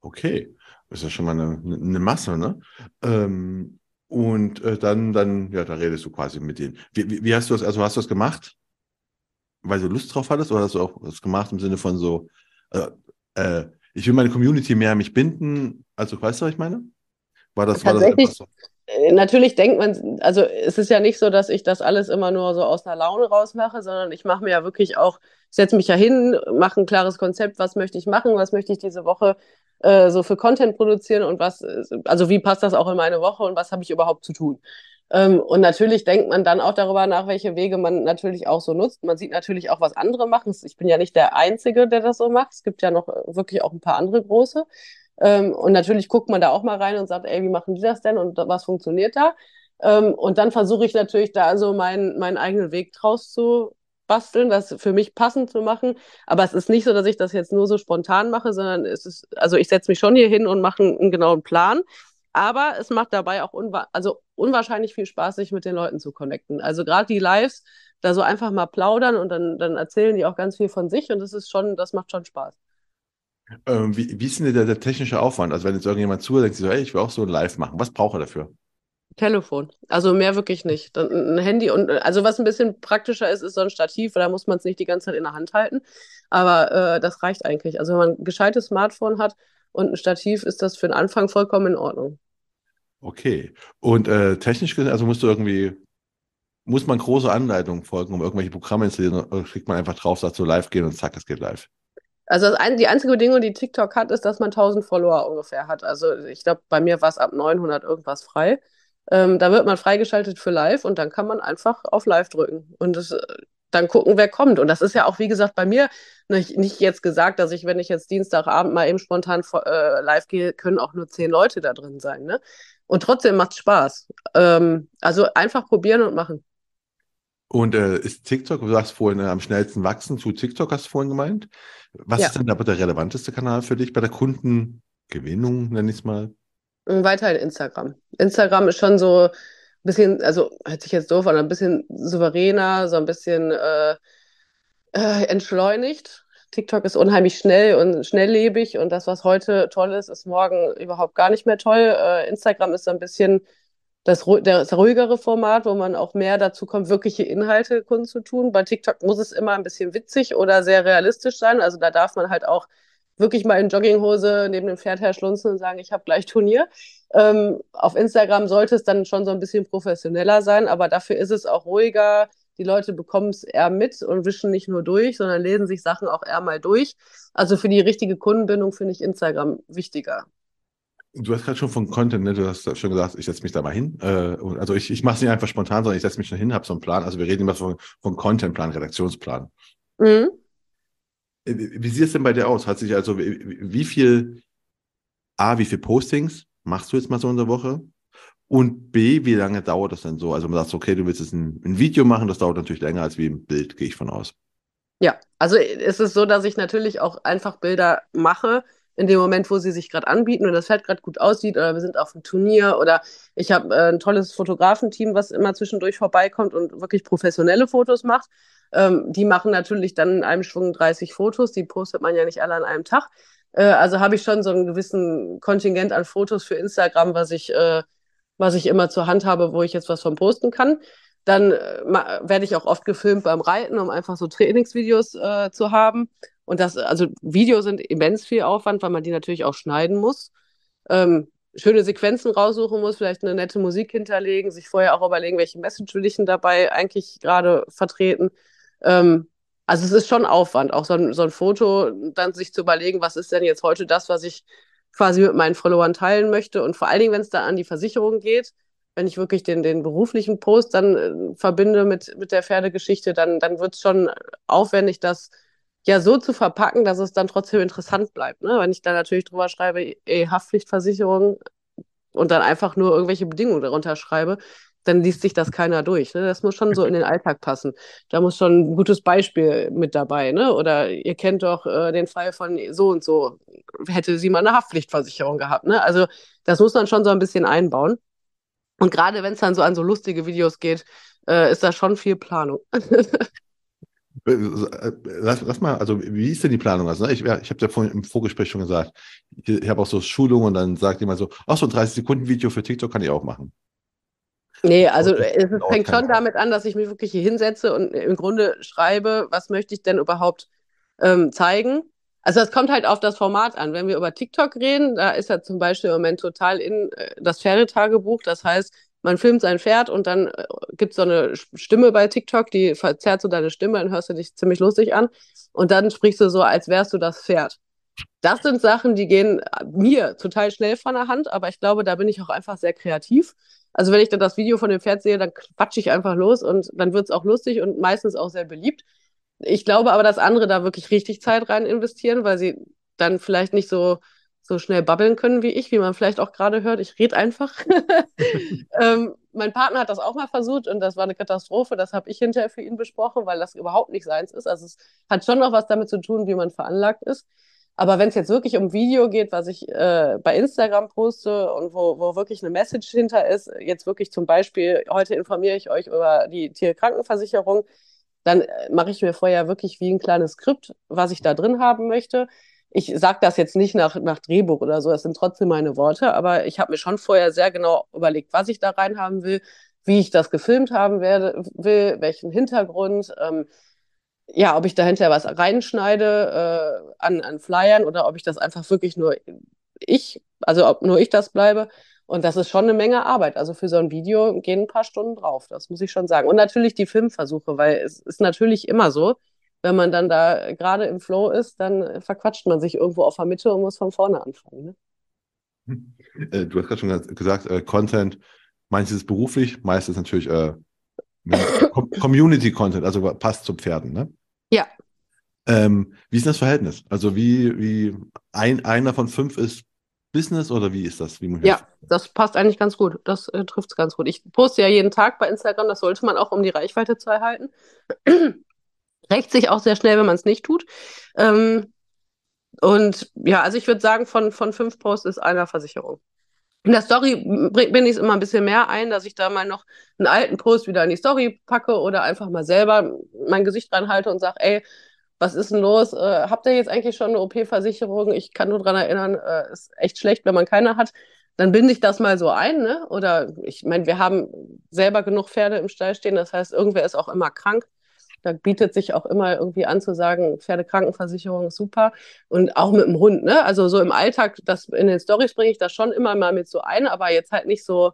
Okay, ist ja schon mal eine, eine Masse, ne? Ähm, und äh, dann, dann, ja, da redest du quasi mit denen. Wie, wie, wie hast du das, also hast du das gemacht? weil du Lust drauf hattest oder hast du auch das gemacht im Sinne von so, äh, äh, ich will meine Community mehr an mich binden? Also, weißt du, was ich meine? War das, war das einfach so? Äh, natürlich denkt man, also es ist ja nicht so, dass ich das alles immer nur so aus einer Laune rausmache, sondern ich mache mir ja wirklich auch, ich setze mich ja hin, mache ein klares Konzept, was möchte ich machen, was möchte ich diese Woche äh, so für Content produzieren und was, also wie passt das auch in meine Woche und was habe ich überhaupt zu tun. Ähm, und natürlich denkt man dann auch darüber nach, welche Wege man natürlich auch so nutzt. Man sieht natürlich auch, was andere machen. Ich bin ja nicht der Einzige, der das so macht. Es gibt ja noch äh, wirklich auch ein paar andere große. Ähm, und natürlich guckt man da auch mal rein und sagt, ey, wie machen die das denn und was funktioniert da? Ähm, und dann versuche ich natürlich da so meinen, meinen eigenen Weg draus zu basteln, das für mich passend zu machen. Aber es ist nicht so, dass ich das jetzt nur so spontan mache, sondern es ist, also ich setze mich schon hier hin und mache einen, einen genauen Plan. Aber es macht dabei auch unwa also unwahrscheinlich viel Spaß, sich mit den Leuten zu connecten. Also gerade die Lives, da so einfach mal plaudern und dann, dann erzählen die auch ganz viel von sich und das ist schon, das macht schon Spaß. Ähm, wie, wie ist denn der, der, technische Aufwand? Also wenn jetzt irgendjemand zuhört, denkt sich so, hey, ich will auch so ein Live machen. Was braucht er dafür? Telefon. Also mehr wirklich nicht. Dann ein Handy und also was ein bisschen praktischer ist, ist so ein Stativ, da muss man es nicht die ganze Zeit in der Hand halten. Aber äh, das reicht eigentlich. Also wenn man ein gescheites Smartphone hat, und ein Stativ ist das für den Anfang vollkommen in Ordnung. Okay. Und äh, technisch gesehen, also musst du irgendwie, muss man große Anleitungen folgen, um irgendwelche Programme installieren, oder kriegt man einfach drauf, sagt so live gehen und zack, es geht live? Also ein, die einzige Bedingung, die TikTok hat, ist, dass man 1000 Follower ungefähr hat. Also ich glaube, bei mir war es ab 900 irgendwas frei. Ähm, da wird man freigeschaltet für live und dann kann man einfach auf live drücken. Und das, dann gucken, wer kommt. Und das ist ja auch, wie gesagt, bei mir nicht, nicht jetzt gesagt, dass ich, wenn ich jetzt Dienstagabend mal eben spontan äh, live gehe, können auch nur zehn Leute da drin sein. Ne? Und trotzdem macht es Spaß. Ähm, also einfach probieren und machen. Und äh, ist TikTok, du sagst vorhin, äh, am schnellsten wachsen zu TikTok, hast du vorhin gemeint. Was ja. ist denn aber der relevanteste Kanal für dich bei der Kundengewinnung, nenne ich es mal? Weiterhin Instagram. Instagram ist schon so, bisschen, also hört sich jetzt doof an, ein bisschen souveräner, so ein bisschen äh, äh, entschleunigt. TikTok ist unheimlich schnell und schnelllebig und das, was heute toll ist, ist morgen überhaupt gar nicht mehr toll. Äh, Instagram ist so ein bisschen das, das ruhigere Format, wo man auch mehr dazu kommt, wirkliche Inhalte kundzutun. Bei TikTok muss es immer ein bisschen witzig oder sehr realistisch sein. Also da darf man halt auch wirklich mal in Jogginghose neben dem Pferd herschlunzen und sagen, ich habe gleich Turnier. Ähm, auf Instagram sollte es dann schon so ein bisschen professioneller sein, aber dafür ist es auch ruhiger. Die Leute bekommen es eher mit und wischen nicht nur durch, sondern lesen sich Sachen auch eher mal durch. Also für die richtige Kundenbindung finde ich Instagram wichtiger. Du hast gerade schon von Content, ne? du hast schon gesagt, ich setze mich da mal hin. Äh, also ich, ich mache es nicht einfach spontan, sondern ich setze mich schon hin, habe so einen Plan. Also wir reden immer von, von Contentplan, Redaktionsplan. Mhm. Äh, wie, sieht es denn bei dir aus? Hat sich also, wie viel, A, wie viel Postings machst du jetzt mal so in der Woche? Und B, wie lange dauert das denn so? Also man sagt, okay, du willst jetzt ein, ein Video machen, das dauert natürlich länger als wie ein Bild, gehe ich von aus. Ja, also es ist so, dass ich natürlich auch einfach Bilder mache, in dem Moment, wo sie sich gerade anbieten und das Pferd gerade gut aussieht oder wir sind auf einem Turnier oder ich habe äh, ein tolles Fotografenteam, was immer zwischendurch vorbeikommt und wirklich professionelle Fotos macht. Ähm, die machen natürlich dann in einem Schwung 30 Fotos, die postet man ja nicht alle an einem Tag. Äh, also habe ich schon so einen gewissen Kontingent an Fotos für Instagram, was ich, äh, was ich immer zur Hand habe, wo ich jetzt was von posten kann. Dann äh, werde ich auch oft gefilmt beim Reiten, um einfach so Trainingsvideos äh, zu haben. Und das, also Videos sind immens viel Aufwand, weil man die natürlich auch schneiden muss. Ähm, schöne Sequenzen raussuchen muss, vielleicht eine nette Musik hinterlegen, sich vorher auch überlegen, welche Message will ich denn dabei eigentlich gerade vertreten. Ähm, also es ist schon Aufwand, auch so ein, so ein Foto, dann sich zu überlegen, was ist denn jetzt heute das, was ich quasi mit meinen Followern teilen möchte. Und vor allen Dingen, wenn es da an die Versicherung geht, wenn ich wirklich den, den beruflichen Post dann äh, verbinde mit, mit der Pferdegeschichte, dann, dann wird es schon aufwendig, das ja so zu verpacken, dass es dann trotzdem interessant bleibt. Ne? Wenn ich da natürlich drüber schreibe, ey, Haftpflichtversicherung und dann einfach nur irgendwelche Bedingungen darunter schreibe, dann liest sich das keiner durch. Ne? Das muss schon so in den Alltag passen. Da muss schon ein gutes Beispiel mit dabei. Ne? Oder ihr kennt doch äh, den Fall von so und so, hätte sie mal eine Haftpflichtversicherung gehabt. Ne? Also das muss man schon so ein bisschen einbauen. Und gerade wenn es dann so an so lustige Videos geht, äh, ist da schon viel Planung. Äh, lass, lass, mal, also wie ist denn die Planung? Also, ne, ich, ich habe ja vorhin im Vorgespräch schon gesagt, ich, ich habe auch so Schulungen und dann sagt jemand so, ach so ein 30-Sekunden-Video für TikTok kann ich auch machen. Nee, also es fängt schon damit an, dass ich mich wirklich hier hinsetze und im Grunde schreibe, was möchte ich denn überhaupt ähm, zeigen. Also es kommt halt auf das Format an. Wenn wir über TikTok reden, da ist ja zum Beispiel im Moment total in äh, das Pferdetagebuch. Das heißt, man filmt sein Pferd und dann äh, gibt es so eine Stimme bei TikTok, die verzerrt so deine Stimme, dann hörst du dich ziemlich lustig an und dann sprichst du so, als wärst du das Pferd. Das sind Sachen, die gehen mir total schnell von der Hand, aber ich glaube, da bin ich auch einfach sehr kreativ. Also wenn ich dann das Video von dem Pferd sehe, dann quatsche ich einfach los und dann wird es auch lustig und meistens auch sehr beliebt. Ich glaube aber, dass andere da wirklich richtig Zeit rein investieren, weil sie dann vielleicht nicht so so schnell babbeln können wie ich, wie man vielleicht auch gerade hört. Ich rede einfach. ähm, mein Partner hat das auch mal versucht und das war eine Katastrophe. Das habe ich hinterher für ihn besprochen, weil das überhaupt nicht seins ist. Also es hat schon noch was damit zu tun, wie man veranlagt ist. Aber wenn es jetzt wirklich um Video geht, was ich äh, bei Instagram poste und wo, wo wirklich eine Message hinter ist, jetzt wirklich zum Beispiel, heute informiere ich euch über die Tierkrankenversicherung, dann äh, mache ich mir vorher wirklich wie ein kleines Skript, was ich da drin haben möchte ich sage das jetzt nicht nach, nach Drehbuch oder so, das sind trotzdem meine Worte, aber ich habe mir schon vorher sehr genau überlegt, was ich da reinhaben will, wie ich das gefilmt haben werde, will, welchen Hintergrund, ähm, ja, ob ich dahinter was reinschneide äh, an, an Flyern oder ob ich das einfach wirklich nur ich, also ob nur ich das bleibe. Und das ist schon eine Menge Arbeit. Also für so ein Video gehen ein paar Stunden drauf, das muss ich schon sagen. Und natürlich die Filmversuche, weil es ist natürlich immer so, wenn man dann da gerade im Flow ist, dann verquatscht man sich irgendwo auf der Mitte und muss von vorne anfangen. Ne? Äh, du hast gerade schon gesagt, äh, Content, manches ist beruflich, meistens natürlich äh, Community-Content, also passt zu Pferden, ne? Ja. Ähm, wie ist das Verhältnis? Also wie, wie ein, einer von fünf ist Business oder wie ist das? Wie ja, das passt eigentlich ganz gut. Das äh, trifft es ganz gut. Ich poste ja jeden Tag bei Instagram, das sollte man auch, um die Reichweite zu erhalten rächt sich auch sehr schnell, wenn man es nicht tut. Ähm, und ja, also ich würde sagen, von, von fünf Posts ist einer Versicherung. In der Story bin ich es immer ein bisschen mehr ein, dass ich da mal noch einen alten Post wieder in die Story packe oder einfach mal selber mein Gesicht reinhalte und sage, ey, was ist denn los? Äh, habt ihr jetzt eigentlich schon eine OP-Versicherung? Ich kann nur daran erinnern, äh, ist echt schlecht, wenn man keine hat. Dann binde ich das mal so ein, ne? Oder ich meine, wir haben selber genug Pferde im Stall stehen, das heißt, irgendwer ist auch immer krank. Da bietet sich auch immer irgendwie an zu sagen, Pferdekrankenversicherung ist super. Und auch mit dem Hund, ne? Also so im Alltag, das in den Stories bringe ich das schon immer mal mit so ein, aber jetzt halt nicht so,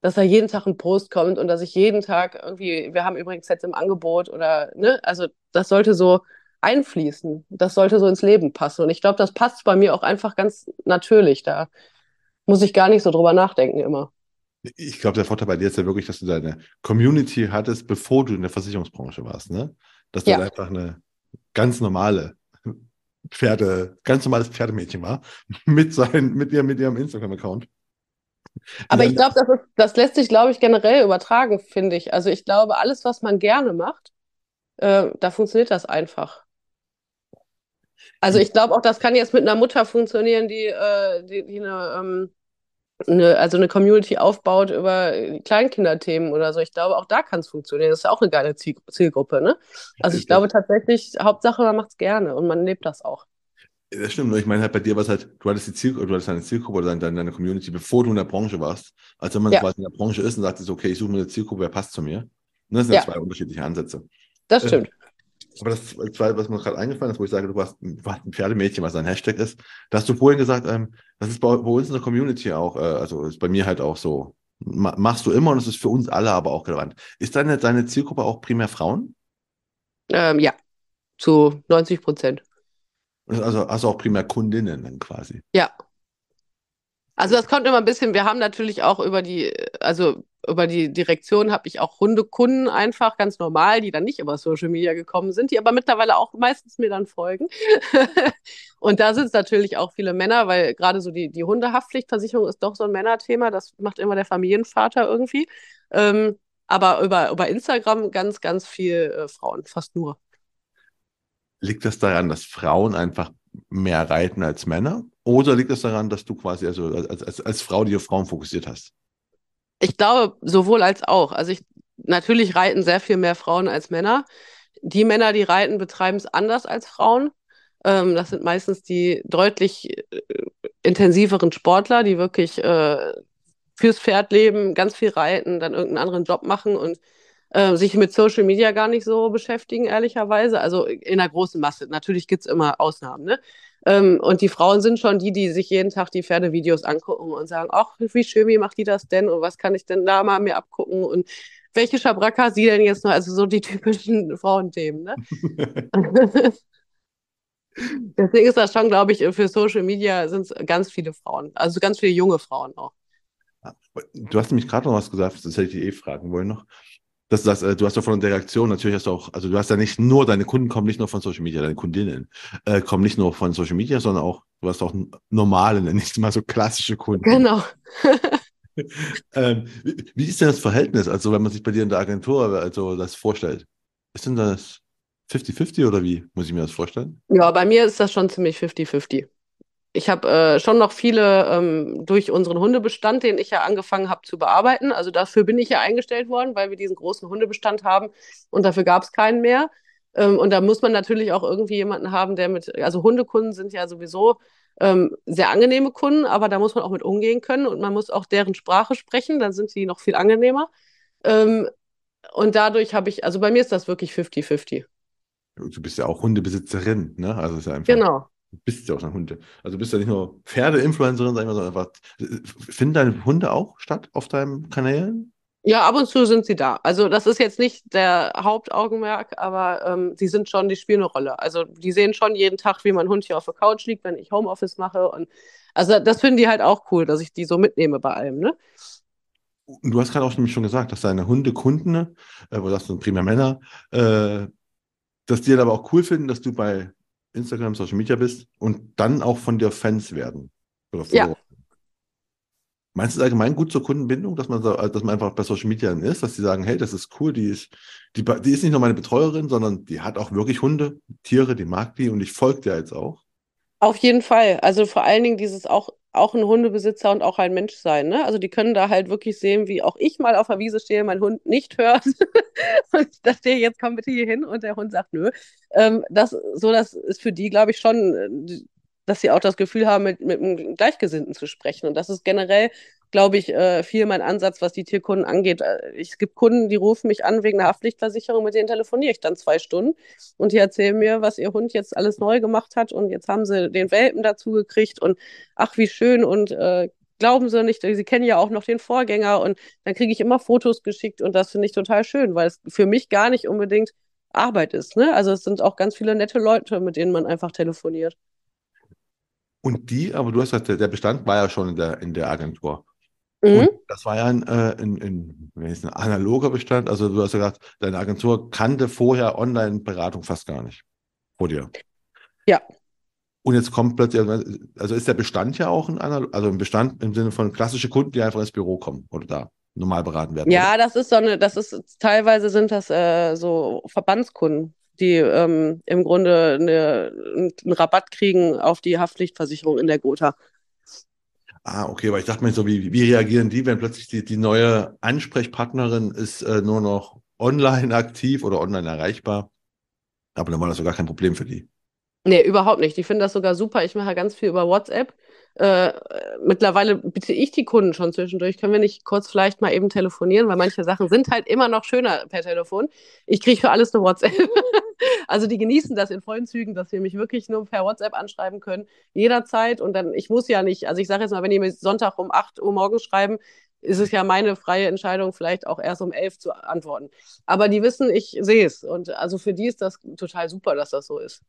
dass da jeden Tag ein Post kommt und dass ich jeden Tag irgendwie, wir haben übrigens jetzt im Angebot oder, ne? Also das sollte so einfließen. Das sollte so ins Leben passen. Und ich glaube, das passt bei mir auch einfach ganz natürlich. Da muss ich gar nicht so drüber nachdenken immer. Ich glaube, der Vorteil bei dir ist ja wirklich, dass du deine Community hattest, bevor du in der Versicherungsbranche warst, ne? Dass du ja. einfach eine ganz normale Pferde, ganz normales Pferdemädchen war, mit, sein, mit, ihr, mit ihrem Instagram-Account. Aber ich glaube, das, das lässt sich, glaube ich, generell übertragen, finde ich. Also ich glaube, alles, was man gerne macht, äh, da funktioniert das einfach. Also ich glaube auch, das kann jetzt mit einer Mutter funktionieren, die, äh, die, die eine, ähm, eine, also eine Community aufbaut über Kleinkinderthemen oder so. Ich glaube, auch da kann es funktionieren. Das ist ja auch eine geile Ziel Zielgruppe, ne? Also ich glaube tatsächlich, Hauptsache, man macht es gerne und man lebt das auch. Das stimmt, ich meine halt bei dir war es halt, du hattest die Zielgruppe, du hattest deine Zielgruppe oder deine, deine Community, bevor du in der Branche warst. Also wenn man ja. quasi in der Branche ist und sagt, okay, ich suche mir eine Zielgruppe, wer passt zu mir. Und das sind ja. zwei unterschiedliche Ansätze. Das stimmt. Äh, aber das zweite, was mir gerade eingefallen ist, wo ich sage, du warst, du warst ein Pferdemädchen, was ein Hashtag ist, da hast du vorhin gesagt, ähm, das ist bei, bei, uns in der Community auch, äh, also ist bei mir halt auch so. machst du immer und es ist für uns alle aber auch relevant. Ist deine, deine Zielgruppe auch primär Frauen? Ähm, ja, zu 90 Prozent. Also, also auch primär Kundinnen dann quasi. Ja. Also das kommt immer ein bisschen, wir haben natürlich auch über die, also über die Direktion habe ich auch Hundekunden einfach ganz normal, die dann nicht über Social Media gekommen sind, die aber mittlerweile auch meistens mir dann folgen. und da sind es natürlich auch viele Männer, weil gerade so die, die Hundehaftpflichtversicherung ist doch so ein Männerthema, das macht immer der Familienvater irgendwie. Ähm, aber über, über Instagram ganz, ganz viel äh, Frauen, fast nur. Liegt das daran, dass Frauen einfach mehr reiten als Männer? Oder liegt das daran, dass du quasi also als, als, als Frau die auf Frauen fokussiert hast? Ich glaube, sowohl als auch. Also ich, natürlich reiten sehr viel mehr Frauen als Männer. Die Männer, die reiten, betreiben es anders als Frauen. Ähm, das sind meistens die deutlich äh, intensiveren Sportler, die wirklich äh, fürs Pferd leben, ganz viel reiten, dann irgendeinen anderen Job machen und äh, sich mit Social Media gar nicht so beschäftigen, ehrlicherweise. Also in der großen Masse. Natürlich gibt es immer Ausnahmen, ne? Ähm, und die Frauen sind schon die, die sich jeden Tag die Pferdevideos angucken und sagen, ach, wie schön, wie macht die das denn und was kann ich denn da mal mir abgucken und welche Schabracke sie denn jetzt noch? Also so die typischen Frauenthemen, ne? Deswegen ist das schon, glaube ich, für Social Media sind es ganz viele Frauen, also ganz viele junge Frauen auch. Du hast nämlich gerade noch was gesagt, das hätte ich eh fragen wollen noch dass das, äh, du hast doch von der Reaktion, natürlich hast du auch, also du hast ja nicht nur, deine Kunden kommen nicht nur von Social Media, deine Kundinnen äh, kommen nicht nur von Social Media, sondern auch, du hast auch normale, nicht mal so klassische Kunden. Genau. ähm, wie, wie, ist denn das Verhältnis, also wenn man sich bei dir in der Agentur also das vorstellt? Ist denn das 50-50 oder wie muss ich mir das vorstellen? Ja, bei mir ist das schon ziemlich 50-50 ich habe äh, schon noch viele ähm, durch unseren Hundebestand, den ich ja angefangen habe zu bearbeiten. Also dafür bin ich ja eingestellt worden, weil wir diesen großen Hundebestand haben und dafür gab es keinen mehr. Ähm, und da muss man natürlich auch irgendwie jemanden haben, der mit, also Hundekunden sind ja sowieso ähm, sehr angenehme Kunden, aber da muss man auch mit umgehen können und man muss auch deren Sprache sprechen, dann sind sie noch viel angenehmer. Ähm, und dadurch habe ich, also bei mir ist das wirklich 50-50. Du bist ja auch Hundebesitzerin, ne? Also ist ja einfach. Genau. Du bist ja auch eine Hunde. Also du bist ja nicht nur Pferde-Influencerin, sondern einfach. Finden deine Hunde auch statt auf deinen Kanälen? Ja, ab und zu sind sie da. Also das ist jetzt nicht der Hauptaugenmerk, aber ähm, sie sind schon, die spielen eine Rolle. Also die sehen schon jeden Tag, wie mein Hund hier auf der Couch liegt, wenn ich Homeoffice mache. Und also das finden die halt auch cool, dass ich die so mitnehme bei allem, ne? Du hast gerade auch nämlich schon gesagt, dass deine Hundekunden, äh, wo das sind primär Männer, äh, dass die aber auch cool finden, dass du bei Instagram, Social Media bist und dann auch von dir Fans werden. ja. Meinst du es allgemein gut zur Kundenbindung, dass man, so, dass man einfach bei Social Media ist, dass die sagen, hey, das ist cool, die ist, die, die ist nicht nur meine Betreuerin, sondern die hat auch wirklich Hunde, Tiere, die mag die und ich folge dir jetzt auch? Auf jeden Fall. Also vor allen Dingen dieses auch auch ein Hundebesitzer und auch ein Mensch sein. Ne? Also die können da halt wirklich sehen, wie auch ich mal auf der Wiese stehe, mein Hund nicht hört. und da stehe jetzt, komm bitte hier hin und der Hund sagt nö. Ähm, das, so, das ist für die, glaube ich, schon, dass sie auch das Gefühl haben, mit, mit einem Gleichgesinnten zu sprechen. Und das ist generell glaube ich, äh, viel mein Ansatz, was die Tierkunden angeht. Äh, es gibt Kunden, die rufen mich an wegen einer Haftpflichtversicherung, mit denen telefoniere ich dann zwei Stunden und die erzählen mir, was ihr Hund jetzt alles neu gemacht hat und jetzt haben sie den Welpen dazu gekriegt und ach, wie schön und äh, glauben sie nicht, sie kennen ja auch noch den Vorgänger und dann kriege ich immer Fotos geschickt und das finde ich total schön, weil es für mich gar nicht unbedingt Arbeit ist. Ne? Also es sind auch ganz viele nette Leute, mit denen man einfach telefoniert. Und die, aber du hast gesagt, der Bestand war ja schon in der, in der Agentur. Mhm. das war ja ein, äh, ein, ein, ein, analoger Bestand. Also du hast ja gesagt, deine Agentur kannte vorher Online-Beratung fast gar nicht vor dir. Ja. Und jetzt kommt plötzlich, also ist der Bestand ja auch ein, analog, also ein Bestand im Sinne von klassische Kunden, die einfach ins Büro kommen oder da normal beraten werden. Ja, oder? das ist so eine, das ist teilweise sind das äh, so Verbandskunden, die ähm, im Grunde eine, einen Rabatt kriegen auf die Haftpflichtversicherung in der Gotha. Ah, okay, aber ich dachte mir so, wie, wie reagieren die, wenn plötzlich die, die neue Ansprechpartnerin ist äh, nur noch online aktiv oder online erreichbar? Aber dann war das so gar kein Problem für die. Nee, überhaupt nicht. Die finden das sogar super. Ich mache ganz viel über WhatsApp. Äh, mittlerweile bitte ich die Kunden schon zwischendurch. Können wir nicht kurz vielleicht mal eben telefonieren, weil manche Sachen sind halt immer noch schöner per Telefon. Ich kriege für alles eine WhatsApp. also die genießen das in vollen Zügen, dass wir mich wirklich nur per WhatsApp anschreiben können, jederzeit. Und dann, ich muss ja nicht, also ich sage jetzt mal, wenn die mir Sonntag um 8 Uhr morgens schreiben, ist es ja meine freie Entscheidung, vielleicht auch erst um 11 zu antworten. Aber die wissen, ich sehe es. Und also für die ist das total super, dass das so ist.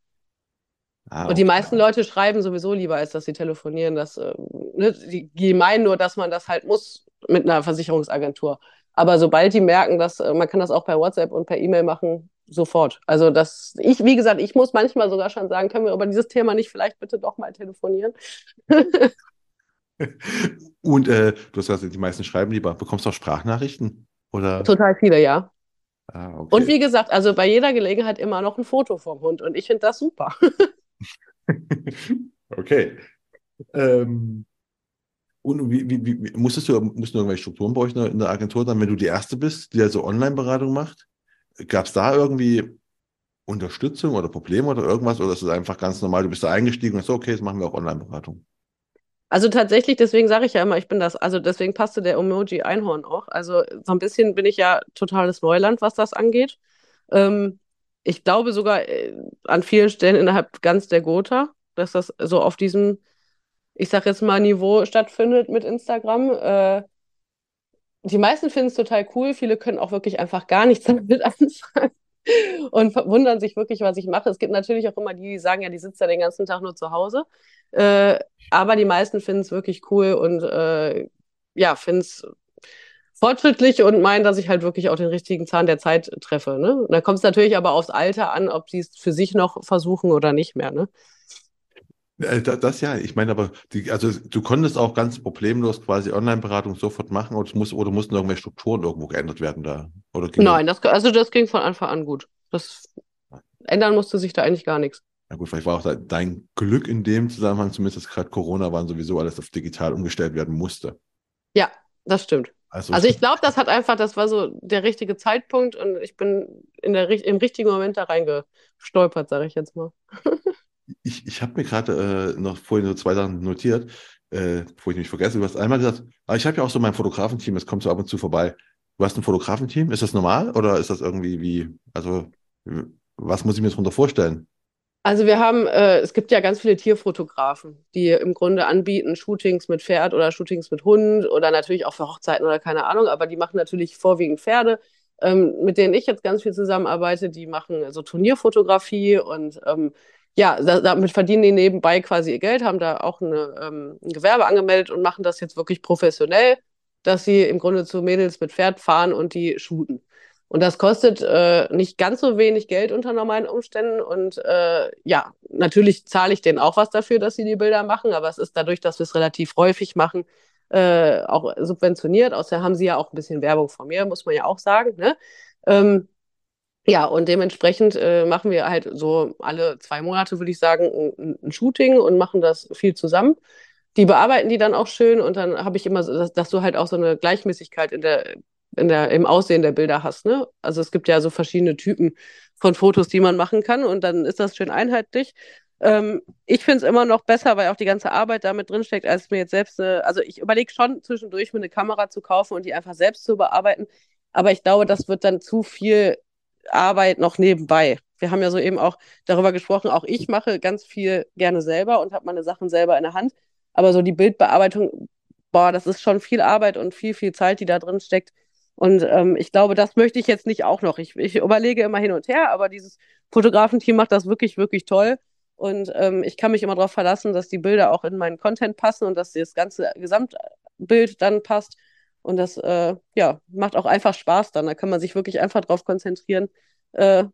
Ah, und die meisten Leute schreiben sowieso lieber, als dass sie telefonieren. Dass, äh, ne, die, die, meinen nur, dass man das halt muss mit einer Versicherungsagentur. Aber sobald die merken, dass äh, man kann das auch per WhatsApp und per E-Mail machen, sofort. Also das, ich, wie gesagt, ich muss manchmal sogar schon sagen, können wir über dieses Thema nicht vielleicht bitte doch mal telefonieren? und äh, du hast gesagt, die meisten schreiben lieber. Bekommst du auch Sprachnachrichten? Oder? Total viele, ja. Ah, okay. Und wie gesagt, also bei jeder Gelegenheit immer noch ein Foto vom Hund und ich finde das super. okay. Ähm, und wie, wie, wie, musstest du, mussten du irgendwelche Strukturen bei euch in der Agentur dann, wenn du die Erste bist, die also Online-Beratung macht? Gab es da irgendwie Unterstützung oder Probleme oder irgendwas? Oder ist es einfach ganz normal, du bist da eingestiegen und so, okay, jetzt machen wir auch Online-Beratung? Also tatsächlich, deswegen sage ich ja immer, ich bin das, also deswegen passte der Emoji Einhorn auch. Also so ein bisschen bin ich ja totales Neuland, was das angeht. Ähm, ich glaube sogar äh, an vielen Stellen innerhalb ganz der Gotha, dass das so auf diesem, ich sag jetzt mal, Niveau stattfindet mit Instagram. Äh, die meisten finden es total cool, viele können auch wirklich einfach gar nichts damit anfangen und wundern sich wirklich, was ich mache. Es gibt natürlich auch immer die, die sagen, ja, die sitzt ja den ganzen Tag nur zu Hause. Äh, aber die meisten finden es wirklich cool und äh, ja, finden es fortschrittlich und meinen, dass ich halt wirklich auch den richtigen Zahn der Zeit treffe. Ne? Und da kommt es natürlich aber aufs Alter an, ob sie es für sich noch versuchen oder nicht mehr. Ne? Äh, das ja, ich meine aber, die, also du konntest auch ganz problemlos quasi Online-Beratung sofort machen oder, muss, oder mussten irgendwelche Strukturen irgendwo geändert werden da? Oder Nein, das, also das ging von Anfang an gut. Das ändern musste sich da eigentlich gar nichts. Na gut, vielleicht war auch dein Glück in dem Zusammenhang, zumindest dass gerade Corona waren, sowieso alles auf digital umgestellt werden musste. Ja, das stimmt. Also, also ich glaube, das hat einfach, das war so der richtige Zeitpunkt und ich bin in der, im richtigen Moment da reingestolpert, sage ich jetzt mal. ich ich habe mir gerade äh, noch vorhin so zwei Sachen notiert, äh, bevor ich mich vergesse. Du hast einmal gesagt, ah, ich habe ja auch so mein Fotografenteam, das kommt so ab und zu vorbei. Du hast ein Fotografenteam, ist das normal oder ist das irgendwie wie, also was muss ich mir darunter vorstellen? Also wir haben, äh, es gibt ja ganz viele Tierfotografen, die im Grunde anbieten Shootings mit Pferd oder Shootings mit Hund oder natürlich auch für Hochzeiten oder keine Ahnung, aber die machen natürlich vorwiegend Pferde. Ähm, mit denen ich jetzt ganz viel zusammenarbeite, die machen so Turnierfotografie und ähm, ja, da, damit verdienen die nebenbei quasi ihr Geld, haben da auch eine, ähm, ein Gewerbe angemeldet und machen das jetzt wirklich professionell, dass sie im Grunde zu Mädels mit Pferd fahren und die shooten. Und das kostet äh, nicht ganz so wenig Geld unter normalen Umständen. Und äh, ja, natürlich zahle ich denen auch was dafür, dass sie die Bilder machen, aber es ist dadurch, dass wir es relativ häufig machen, äh, auch subventioniert. Außerdem haben sie ja auch ein bisschen Werbung von mir, muss man ja auch sagen. Ne? Ähm, ja, und dementsprechend äh, machen wir halt so alle zwei Monate, würde ich sagen, ein, ein, Shooting und machen das viel zusammen. Die bearbeiten die dann auch schön und dann habe ich immer, so, dass, dass, du halt auch so eine Gleichmäßigkeit in der in der, im Aussehen der Bilder hast. Ne? Also es gibt ja so verschiedene Typen von Fotos, die man machen kann und dann ist das schön einheitlich. Ähm, ich finde es immer noch besser, weil auch die ganze Arbeit damit drinsteckt, als mir jetzt selbst, eine, also ich überlege schon zwischendurch mir eine Kamera zu kaufen und die einfach selbst zu bearbeiten. Aber ich glaube, das wird dann zu viel Arbeit noch nebenbei. Wir haben ja so eben auch darüber gesprochen, auch ich mache ganz viel gerne selber und habe meine Sachen selber in der Hand. Aber so die Bildbearbeitung, boah, das ist schon viel Arbeit und viel, viel Zeit, die da drin steckt. Und ähm, ich glaube, das möchte ich jetzt nicht auch noch. Ich, ich überlege immer hin und her, aber dieses Fotografenteam macht das wirklich, wirklich toll. Und ähm, ich kann mich immer darauf verlassen, dass die Bilder auch in meinen Content passen und dass das ganze Gesamtbild dann passt. Und das äh, ja, macht auch einfach Spaß dann. Da kann man sich wirklich einfach darauf konzentrieren, äh,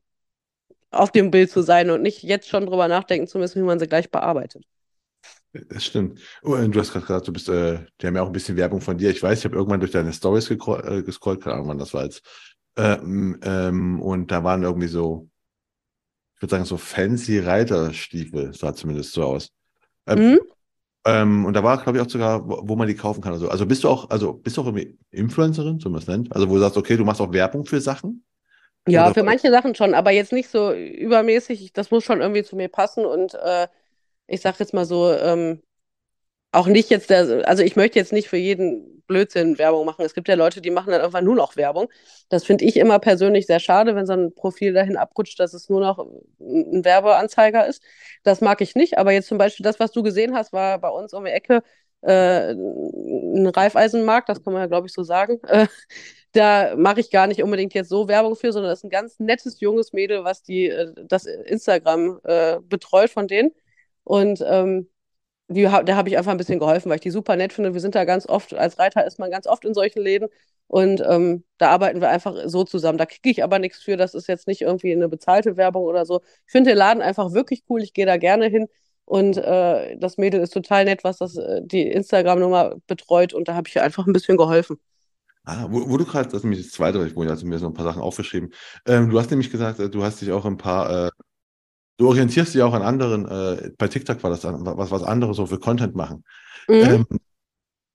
auf dem Bild zu sein und nicht jetzt schon drüber nachdenken zu müssen, wie man sie gleich bearbeitet. Das stimmt. Oh, du hast gerade gesagt, du bist, äh, die haben ja auch ein bisschen Werbung von dir. Ich weiß, ich habe irgendwann durch deine Stories äh, gescrollt, keine Ahnung, wann das war jetzt. Ähm, ähm, und da waren irgendwie so, ich würde sagen, so fancy Reiterstiefel, sah zumindest so aus. Ähm, mhm. Ähm, und da war, glaube ich, auch sogar, wo, man die kaufen kann. Also, also bist du auch, also bist du auch irgendwie Influencerin, so man es nennt? Also wo du sagst, okay, du machst auch Werbung für Sachen? Ja, Oder für manche Sachen schon, aber jetzt nicht so übermäßig. Das muss schon irgendwie zu mir passen und äh, ich sag jetzt mal so, ähm, auch nicht jetzt, der, also ich möchte jetzt nicht für jeden Blödsinn Werbung machen. Es gibt ja Leute, die machen dann einfach nur noch Werbung. Das finde ich immer persönlich sehr schade, wenn so ein Profil dahin abrutscht, dass es nur noch ein Werbeanzeiger ist. Das mag ich nicht. Aber jetzt zum Beispiel das, was du gesehen hast, war bei uns um die Ecke äh, ein Reifeisenmarkt, das kann man ja, glaube ich, so sagen. Äh, da mache ich gar nicht unbedingt jetzt so Werbung für, sondern das ist ein ganz nettes junges Mädel, was die äh, das Instagram äh, betreut von denen. Und ähm, die, da habe ich einfach ein bisschen geholfen, weil ich die super nett finde. Wir sind da ganz oft, als Reiter ist man ganz oft in solchen Läden und ähm, da arbeiten wir einfach so zusammen. Da kriege ich aber nichts für. Das ist jetzt nicht irgendwie eine bezahlte Werbung oder so. Ich finde den Laden einfach wirklich cool. Ich gehe da gerne hin. Und äh, das Mädel ist total nett, was das, äh, die Instagram-Nummer betreut. Und da habe ich einfach ein bisschen geholfen. Ah, wo, wo du gerade, das ist nämlich das zweite, ich wollte also mir so ein paar Sachen aufgeschrieben. Ähm, du hast nämlich gesagt, äh, du hast dich auch ein paar äh, Du orientierst dich auch an anderen, äh, bei TikTok war das was, was anderes so für Content machen. Mhm. Ähm,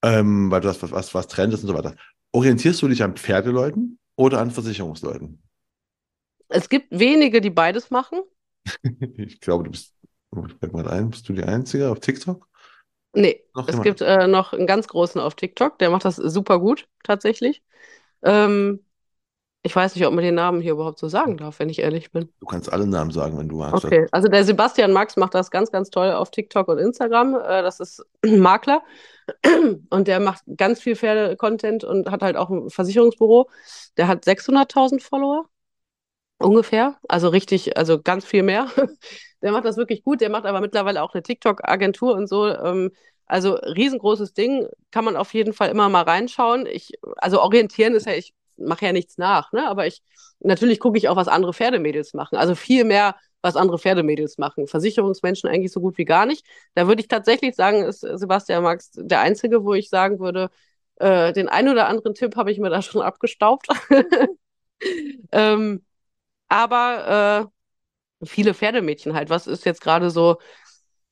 ähm, weil du das was, was, Trend ist und so weiter. Orientierst du dich an Pferdeleuten oder an Versicherungsleuten? Es gibt wenige, die beides machen. ich glaube, du bist, ich mal ein, bist du die Einzige auf TikTok? Nee, noch es jemand? gibt äh, noch einen ganz großen auf TikTok, der macht das super gut, tatsächlich. Ähm, ich weiß nicht, ob man den Namen hier überhaupt so sagen darf, wenn ich ehrlich bin. Du kannst alle Namen sagen, wenn du magst. Okay, also der Sebastian Max macht das ganz, ganz toll auf TikTok und Instagram. Äh, das ist Makler und der macht ganz viel Pferde-Content und hat halt auch ein Versicherungsbüro. Der hat 600.000 Follower ungefähr, also richtig, also ganz viel mehr. Der macht das wirklich gut. Der macht aber mittlerweile auch eine TikTok-Agentur und so. Ähm, also riesengroßes Ding, kann man auf jeden Fall immer mal reinschauen. Ich, also orientieren ist ja, ich mache ja nichts nach, ne? Aber ich, natürlich gucke ich auch, was andere Pferdemädels machen. Also viel mehr, was andere Pferdemädels machen. Versicherungsmenschen eigentlich so gut wie gar nicht. Da würde ich tatsächlich sagen, ist Sebastian Max der Einzige, wo ich sagen würde, äh, den einen oder anderen Tipp habe ich mir da schon abgestaubt. ähm, aber äh, viele Pferdemädchen halt. Was ist jetzt gerade so,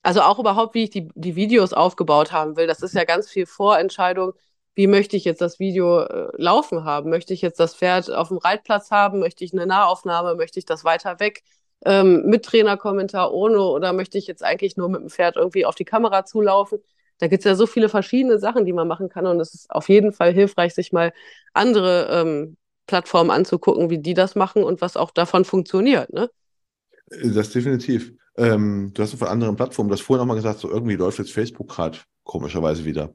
also auch überhaupt, wie ich die, die Videos aufgebaut haben will, das ist ja ganz viel Vorentscheidung wie möchte ich jetzt das Video äh, laufen haben? Möchte ich jetzt das Pferd auf dem Reitplatz haben? Möchte ich eine Nahaufnahme? Möchte ich das weiter weg? Ähm, mit Trainerkommentar ohne oder möchte ich jetzt eigentlich nur mit dem Pferd irgendwie auf die Kamera zulaufen? Da gibt es ja so viele verschiedene Sachen, die man machen kann und es ist auf jeden Fall hilfreich, sich mal andere ähm, Plattformen anzugucken, wie die das machen und was auch davon funktioniert. Ne? Das definitiv. Ähm, du hast von anderen Plattformen, du hast vorhin auch mal gesagt, so irgendwie läuft jetzt Facebook gerade komischerweise wieder.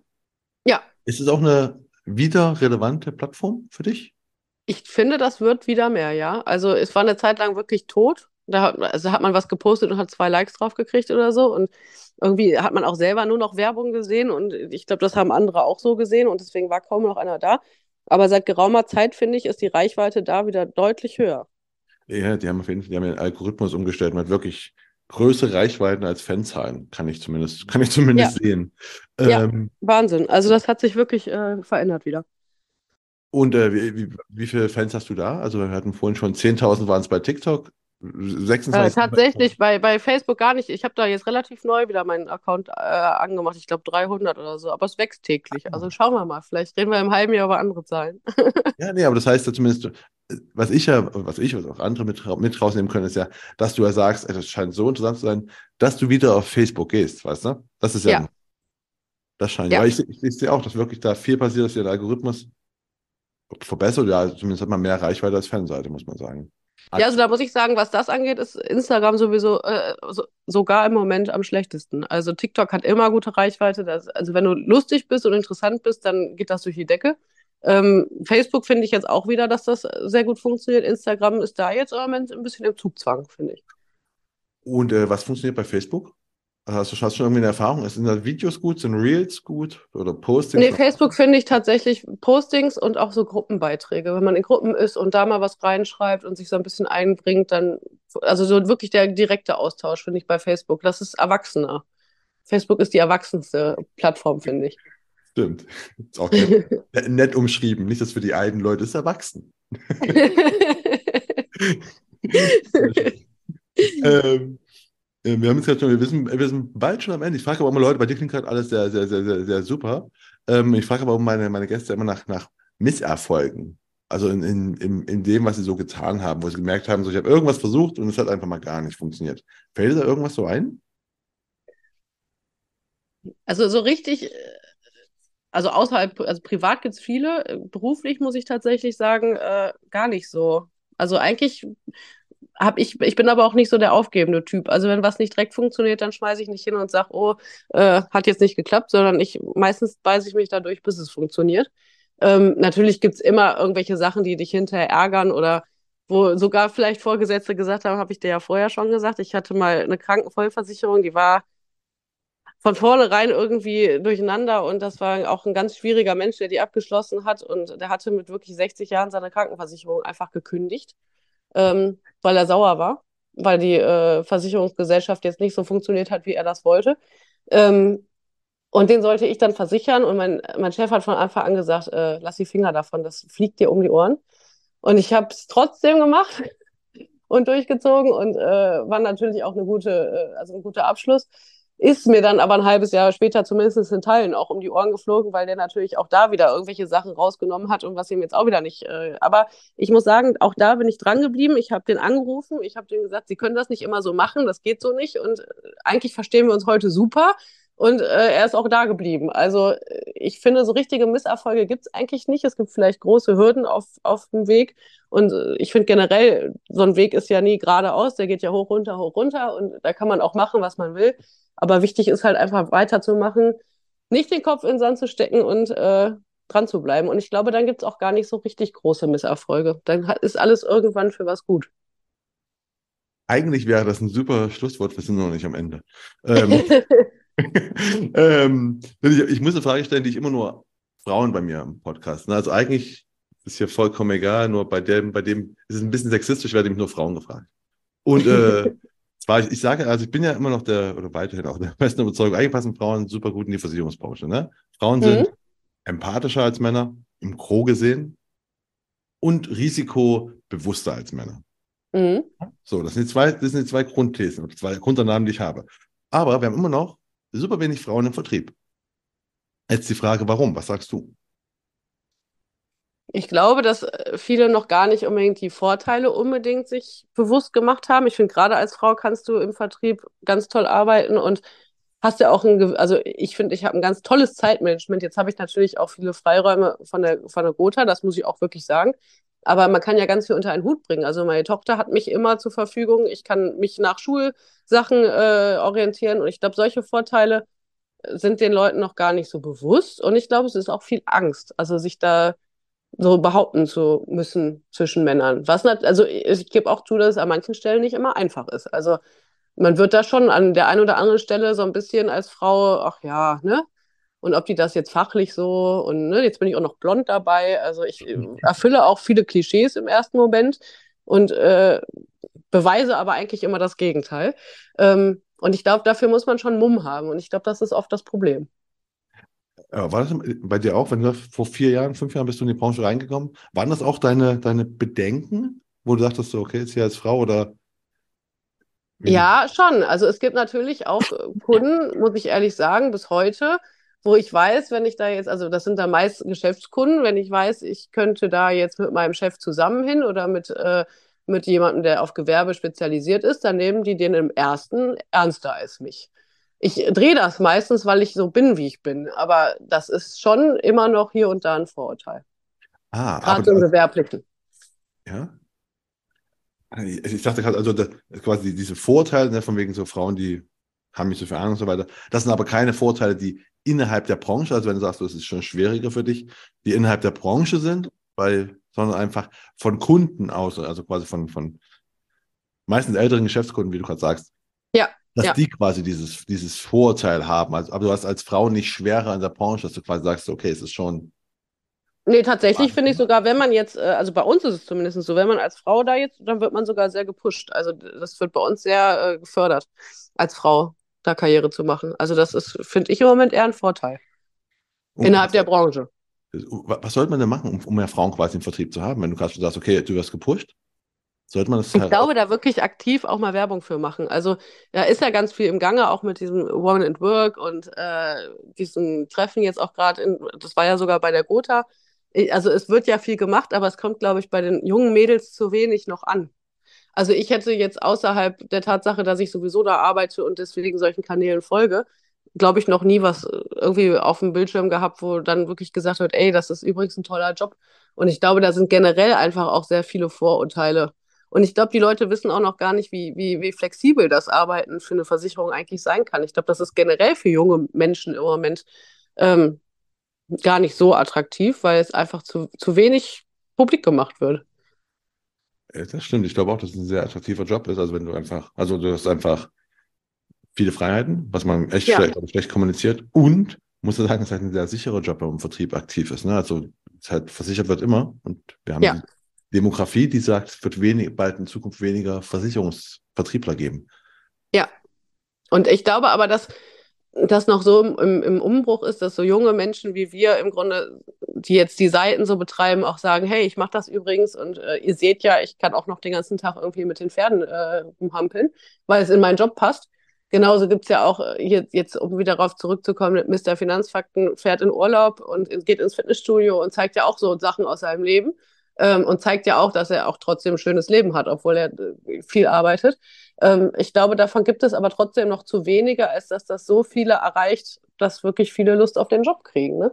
Ja, ist es auch eine wieder relevante Plattform für dich? Ich finde, das wird wieder mehr, ja. Also es war eine Zeit lang wirklich tot. Da hat, also hat man was gepostet und hat zwei Likes drauf gekriegt oder so. Und irgendwie hat man auch selber nur noch Werbung gesehen. Und ich glaube, das haben andere auch so gesehen. Und deswegen war kaum noch einer da. Aber seit geraumer Zeit, finde ich, ist die Reichweite da wieder deutlich höher. Ja, die haben auf jeden Fall, die haben den Algorithmus umgestellt. Man hat wirklich größere Reichweiten als Fanzahlen, kann ich zumindest, kann ich zumindest ja. sehen. Ja, ähm, Wahnsinn. Also das hat sich wirklich äh, verändert wieder. Und äh, wie, wie, wie, viele Fans hast du da? Also wir hatten vorhin schon 10.000 waren es bei TikTok, 26. Äh, tatsächlich bei, bei Facebook gar nicht. Ich habe da jetzt relativ neu wieder meinen Account äh, angemacht. Ich glaube 300 oder so. Aber es wächst täglich. Also schauen wir mal. Vielleicht reden wir im halben Jahr über andere Zahlen. ja, nee, aber das heißt ja zumindest, was ich ja, was ich, was auch andere mit, mit rausnehmen können, ist ja, dass du ja sagst, es scheint so interessant zu sein, dass du wieder auf Facebook gehst, weißt du? Das ist ja, ja. das scheint ja. Weil ich, ich, ich sehe auch, dass wirklich da viel passiert, dass der Algorithmus verbessert, ja, zumindest hat man mehr Reichweite als Fanseite, muss man sagen. Ja, also da muss ich sagen, was das angeht, ist Instagram sowieso äh, so, sogar im Moment am schlechtesten. Also TikTok hat immer gute Reichweite. Das, also wenn du lustig bist und interessant bist, dann geht das durch die Decke. Ähm, Facebook finde ich jetzt auch wieder, dass das sehr gut funktioniert. Instagram ist da jetzt im Moment ein bisschen im Zugzwang, finde ich. Und äh, was funktioniert bei Facebook? Hast du, hast schon irgendwie eine Erfahrung? Sind da Videos gut? Sind Reels gut? Oder Postings? Nee, Facebook finde ich tatsächlich Postings und auch so Gruppenbeiträge. Wenn man in Gruppen ist und da mal was reinschreibt und sich so ein bisschen einbringt, dann, also so wirklich der direkte Austausch finde ich bei Facebook. Das ist erwachsener. Facebook ist die erwachsenste Plattform, finde ich. Stimmt. Ist auch nett, nett umschrieben. Nicht, dass für die alten Leute ist erwachsen. ähm, äh, wir haben jetzt gerade schon, wir wissen, wir sind bald schon am Ende. Ich frage aber immer Leute, bei dir klingt gerade alles sehr, sehr, sehr, sehr, sehr super. Ähm, ich frage aber meine, meine Gäste immer nach, nach Misserfolgen. Also in, in, in, in dem, was sie so getan haben, wo sie gemerkt haben, so, ich habe irgendwas versucht und es hat einfach mal gar nicht funktioniert. Fällt dir da irgendwas so ein? Also so richtig, äh, also außerhalb, also privat gibt es viele, beruflich muss ich tatsächlich sagen, äh, gar nicht so. Also eigentlich habe ich, ich bin aber auch nicht so der aufgebende Typ. Also wenn was nicht direkt funktioniert, dann schmeiße ich nicht hin und sage, oh, äh, hat jetzt nicht geklappt, sondern ich meistens beiße ich mich dadurch, bis es funktioniert. Ähm, natürlich gibt's immer irgendwelche Sachen, die dich hinterher ärgern oder wo sogar vielleicht Vorgesetzte gesagt haben, habe ich dir ja vorher schon gesagt. Ich hatte mal eine Krankenvollversicherung, die war von vornherein irgendwie durcheinander und das war auch ein ganz schwieriger Mensch, der die abgeschlossen hat und der hatte mit wirklich 60 Jahren seine Krankenversicherung einfach gekündigt, ähm, weil er sauer war, weil die äh, Versicherungsgesellschaft jetzt nicht so funktioniert hat, wie er das wollte. Ähm, und den sollte ich dann versichern und mein, mein Chef hat von Anfang an gesagt, äh, lass die Finger davon, das fliegt dir um die Ohren. Und ich habe es trotzdem gemacht und durchgezogen und äh, war natürlich auch eine gute, äh, also ein guter Abschluss. Ist mir dann aber ein halbes Jahr später zumindest in Teilen auch um die Ohren geflogen, weil der natürlich auch da wieder irgendwelche Sachen rausgenommen hat und was ihm jetzt auch wieder nicht. Äh, aber ich muss sagen, auch da bin ich dran geblieben. Ich habe den angerufen, ich habe denen gesagt, sie können das nicht immer so machen, das geht so nicht. Und äh, eigentlich verstehen wir uns heute super. Und äh, er ist auch da geblieben. Also äh, ich finde, so richtige Misserfolge gibt es eigentlich nicht. Es gibt vielleicht große Hürden auf, auf dem Weg. Und äh, ich finde generell, so ein Weg ist ja nie geradeaus, der geht ja hoch, runter, hoch, runter. Und da kann man auch machen, was man will. Aber wichtig ist halt einfach weiterzumachen, nicht den Kopf in den Sand zu stecken und äh, dran zu bleiben. Und ich glaube, dann gibt es auch gar nicht so richtig große Misserfolge. Dann ist alles irgendwann für was gut. Eigentlich wäre das ein super Schlusswort, wir sind noch nicht am Ende. Ähm, ähm, ich, ich, muss eine Frage stellen, die ich immer nur Frauen bei mir im Podcast. Ne? Also eigentlich ist hier vollkommen egal, nur bei dem, bei dem ist es ein bisschen sexistisch, werde ich nur Frauen gefragt. Und äh, zwar, ich, ich, sage, also ich bin ja immer noch der, oder weiterhin auch der besten Überzeugung, eigentlich passen Frauen super gut in die Versicherungsbranche. Ne? Frauen sind mhm. empathischer als Männer, im Gro gesehen, und risikobewusster als Männer. Mhm. So, das sind, die zwei, das sind die zwei Grundthesen, zwei Grundannahmen, die ich habe. Aber wir haben immer noch super wenig Frauen im Vertrieb. Jetzt die Frage, warum? Was sagst du? Ich glaube, dass äh, viele noch gar nicht unbedingt die Vorteile unbedingt sich bewusst gemacht haben. Ich finde, gerade als Frau kannst du im Vertrieb ganz toll arbeiten und hast ja auch ein, also ich finde, ich habe ein ganz tolles Zeitmanagement. Jetzt habe ich natürlich auch viele Freiräume von der, von der Gotha, das muss ich auch wirklich sagen. Aber man kann ja ganz viel unter einen Hut bringen. Also meine Tochter hat mich immer zur Verfügung. Ich kann mich nach Schulsachen äh, orientieren. Und ich glaube, solche Vorteile sind den Leuten noch gar nicht so bewusst. Und ich glaube, es ist auch viel Angst, also sich da so behaupten zu müssen zwischen Männern. Was also ich gebe auch zu, dass es an manchen Stellen nicht immer einfach ist. Also man wird da schon an der einen oder anderen Stelle so ein bisschen als Frau, ach ja, ne? Und ob die das jetzt fachlich so und ne, jetzt bin ich auch noch blond dabei. Also ich erfülle auch viele Klischees im ersten Moment und äh, beweise aber eigentlich immer das Gegenteil. Ähm, und ich glaube, dafür muss man schon Mumm haben. Und ich glaube, das ist oft das Problem. War das bei dir auch, wenn du vor vier Jahren, fünf Jahren bist du in die Branche reingekommen? Waren das auch deine, deine Bedenken, wo du dachtest, so, okay, jetzt hier als Frau oder? Ja, schon. Also es gibt natürlich auch Kunden, muss ich ehrlich sagen, bis heute, wo ich weiß, wenn ich da jetzt, also das sind da meist Geschäftskunden, wenn ich weiß, ich könnte da jetzt mit meinem Chef zusammen hin oder mit, äh, mit jemandem, der auf Gewerbe spezialisiert ist, dann nehmen die den im ersten ernster als mich. Ich drehe das meistens, weil ich so bin, wie ich bin, aber das ist schon immer noch hier und da ein Vorurteil. Ah, Gerade im Gewerblichen. Ja. Ich, dachte gerade, also das, quasi diese Vorteile, ne, von wegen so Frauen, die haben nicht so viel Ahnung und so weiter. Das sind aber keine Vorteile, die innerhalb der Branche, also wenn du sagst, das ist schon schwieriger für dich, die innerhalb der Branche sind, weil, sondern einfach von Kunden aus, also quasi von, von meistens älteren Geschäftskunden, wie du gerade sagst. Ja. Dass ja. die quasi dieses, dieses Vorteil haben. Also, aber du hast als Frau nicht schwerer in der Branche, dass du quasi sagst, okay, es ist schon. Nee, tatsächlich finde ich sogar, wenn man jetzt, äh, also bei uns ist es zumindest so, wenn man als Frau da jetzt, dann wird man sogar sehr gepusht. Also das wird bei uns sehr äh, gefördert, als Frau da Karriere zu machen. Also das ist, finde ich im Moment eher ein Vorteil. Und innerhalb der Branche. Was sollte man denn machen, um, um mehr Frauen quasi im Vertrieb zu haben? Wenn du gerade sagst, okay, du wirst gepusht, sollte man das Ich halt glaube, da wirklich aktiv auch mal Werbung für machen. Also da ist ja ganz viel im Gange, auch mit diesem Woman at Work und äh, diesen Treffen jetzt auch gerade das war ja sogar bei der Gotha. Also es wird ja viel gemacht, aber es kommt, glaube ich, bei den jungen Mädels zu wenig noch an. Also ich hätte jetzt außerhalb der Tatsache, dass ich sowieso da arbeite und deswegen solchen Kanälen folge, glaube ich, noch nie was irgendwie auf dem Bildschirm gehabt, wo dann wirklich gesagt wird, ey, das ist übrigens ein toller Job. Und ich glaube, da sind generell einfach auch sehr viele Vorurteile. Und ich glaube, die Leute wissen auch noch gar nicht, wie, wie, wie flexibel das Arbeiten für eine Versicherung eigentlich sein kann. Ich glaube, das ist generell für junge Menschen im Moment ähm, gar nicht so attraktiv, weil es einfach zu, zu wenig publik gemacht wird. Das stimmt. Ich glaube auch, dass es ein sehr attraktiver Job ist. Also wenn du einfach, also du hast einfach viele Freiheiten, was man echt Ja. schlecht, schlecht kommuniziert. Und muss ich sagen, es ist halt ein sehr sicherer Job, wenn man im Vertrieb aktiv ist. Ne? Also es halt versichert wird immer. Und wir haben Ja. die Demografie, die sagt, es wird wenig, bald in Zukunft weniger Versicherungsvertriebler geben. Und ich glaube aber, dass das noch so im, im Umbruch ist, dass so junge Menschen wie wir im Grunde, die jetzt die Seiten so betreiben, auch sagen, hey, ich mache das übrigens und äh, ihr seht ja, ich kann auch noch den ganzen Tag irgendwie mit den Pferden äh, rumhampeln, weil es in meinen Job passt. Genauso gibt's ja auch äh, jetzt, jetzt, um wieder darauf zurückzukommen, Mr. Finanzfakten fährt in Urlaub und geht ins Fitnessstudio und zeigt ja auch so Sachen aus seinem Leben ähm, und zeigt ja auch, dass er auch trotzdem ein schönes Leben hat, obwohl er äh, viel arbeitet. Ähm, ich glaube, davon gibt es aber trotzdem noch zu wenige, als dass das so viele erreicht, dass wirklich viele Lust auf den Job kriegen. Ne?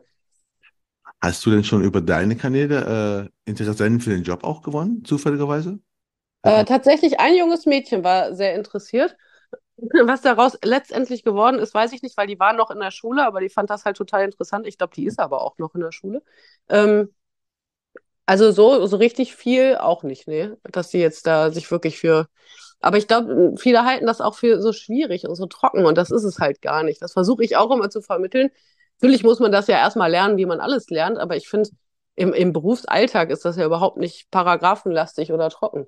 Hast du denn schon über deine Kanäle äh, Interessenten für den Job auch gewonnen, zufälligerweise? Äh, tatsächlich ein junges Mädchen war sehr interessiert. Was daraus letztendlich geworden ist, weiß ich nicht, weil die war noch in der Schule, aber die fand das halt total interessant. Ich glaube, die ist aber auch noch in der Schule. Ähm, also so, so richtig viel auch nicht, ne? Dass sie jetzt da sich wirklich für. Aber ich glaube, viele halten das auch für so schwierig und so trocken und das ist es halt gar nicht. Das versuche ich auch immer zu vermitteln. Natürlich muss man das ja erstmal lernen, wie man alles lernt, aber ich finde, im, im Berufsalltag ist das ja überhaupt nicht paragraphenlastig oder trocken.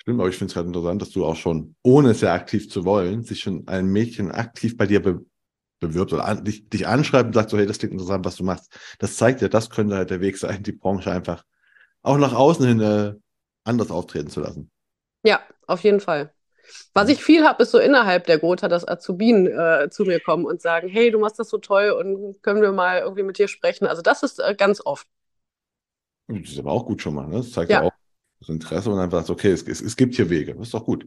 Stimmt, aber ich finde es gerade interessant, dass du auch schon, ohne es ja aktiv zu wollen, sich schon ein Mädchen aktiv bei dir be bewirbt oder an, dich, dich anschreibt und sagt so, hey, das klingt interessant, was du machst. Das zeigt ja, das könnte halt der Weg sein, die Branche einfach auch nach außen hin äh, anders auftreten zu lassen. Ja, auf jeden Fall. Was ich viel habe, ist so innerhalb der Gotha, dass Azubinen äh, zu mir kommen und sagen, hey, du machst das so toll und können wir mal irgendwie mit dir sprechen. Also das ist äh, ganz oft. Das ist aber auch gut schon mal. Ne? Das zeigt ja, Ja. auch das Interesse und einfach sagt, okay, es, es, es gibt hier Wege. Das ist doch gut.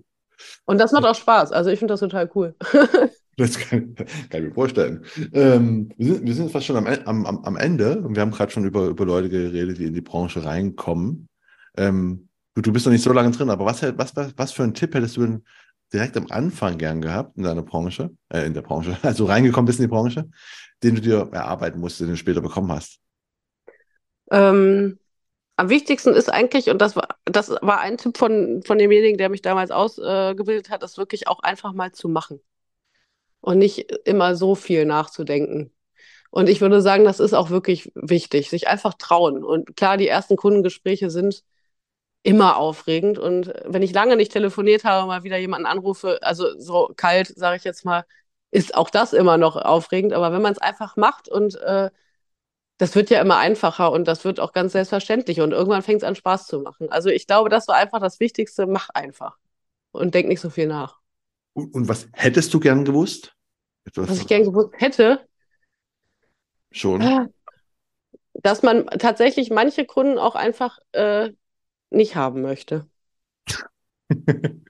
Und das macht auch Spaß. Also ich finde das total cool. Das kann, kann ich mir vorstellen. Ähm, wir, sind, wir sind fast schon am, En- am, am Ende und wir haben gerade schon über, über Leute geredet, die in die Branche reinkommen. Ähm, du, bist noch nicht so lange drin, aber was, was, was, was für einen Tipp hättest du denn direkt am Anfang gern gehabt in deiner Branche, äh, in der Branche, also reingekommen bist in die Branche, den du dir erarbeiten musst, den du später bekommen hast? Ähm, am wichtigsten ist eigentlich, und das war, das war ein Tipp von, von demjenigen, der mich damals ausgebildet hat, ist wirklich auch einfach mal zu machen. Und nicht immer so viel nachzudenken. Und ich würde sagen, das ist auch wirklich wichtig, sich einfach trauen. Und klar, die ersten Kundengespräche sind immer aufregend. Und wenn ich lange nicht telefoniert habe, mal wieder jemanden anrufe, also so kalt, sage ich jetzt mal, ist auch das immer noch aufregend. Aber wenn man es einfach macht und äh, das wird ja immer einfacher und das wird auch ganz selbstverständlich und irgendwann fängt es an Spaß zu machen. Also ich glaube, das war einfach das Wichtigste, mach einfach und denk nicht so viel nach. Und, und was hättest du gern gewusst? Etwas, Was ich gern gewusst hätte, Schon. Dass man tatsächlich manche Kunden auch einfach äh, nicht haben möchte.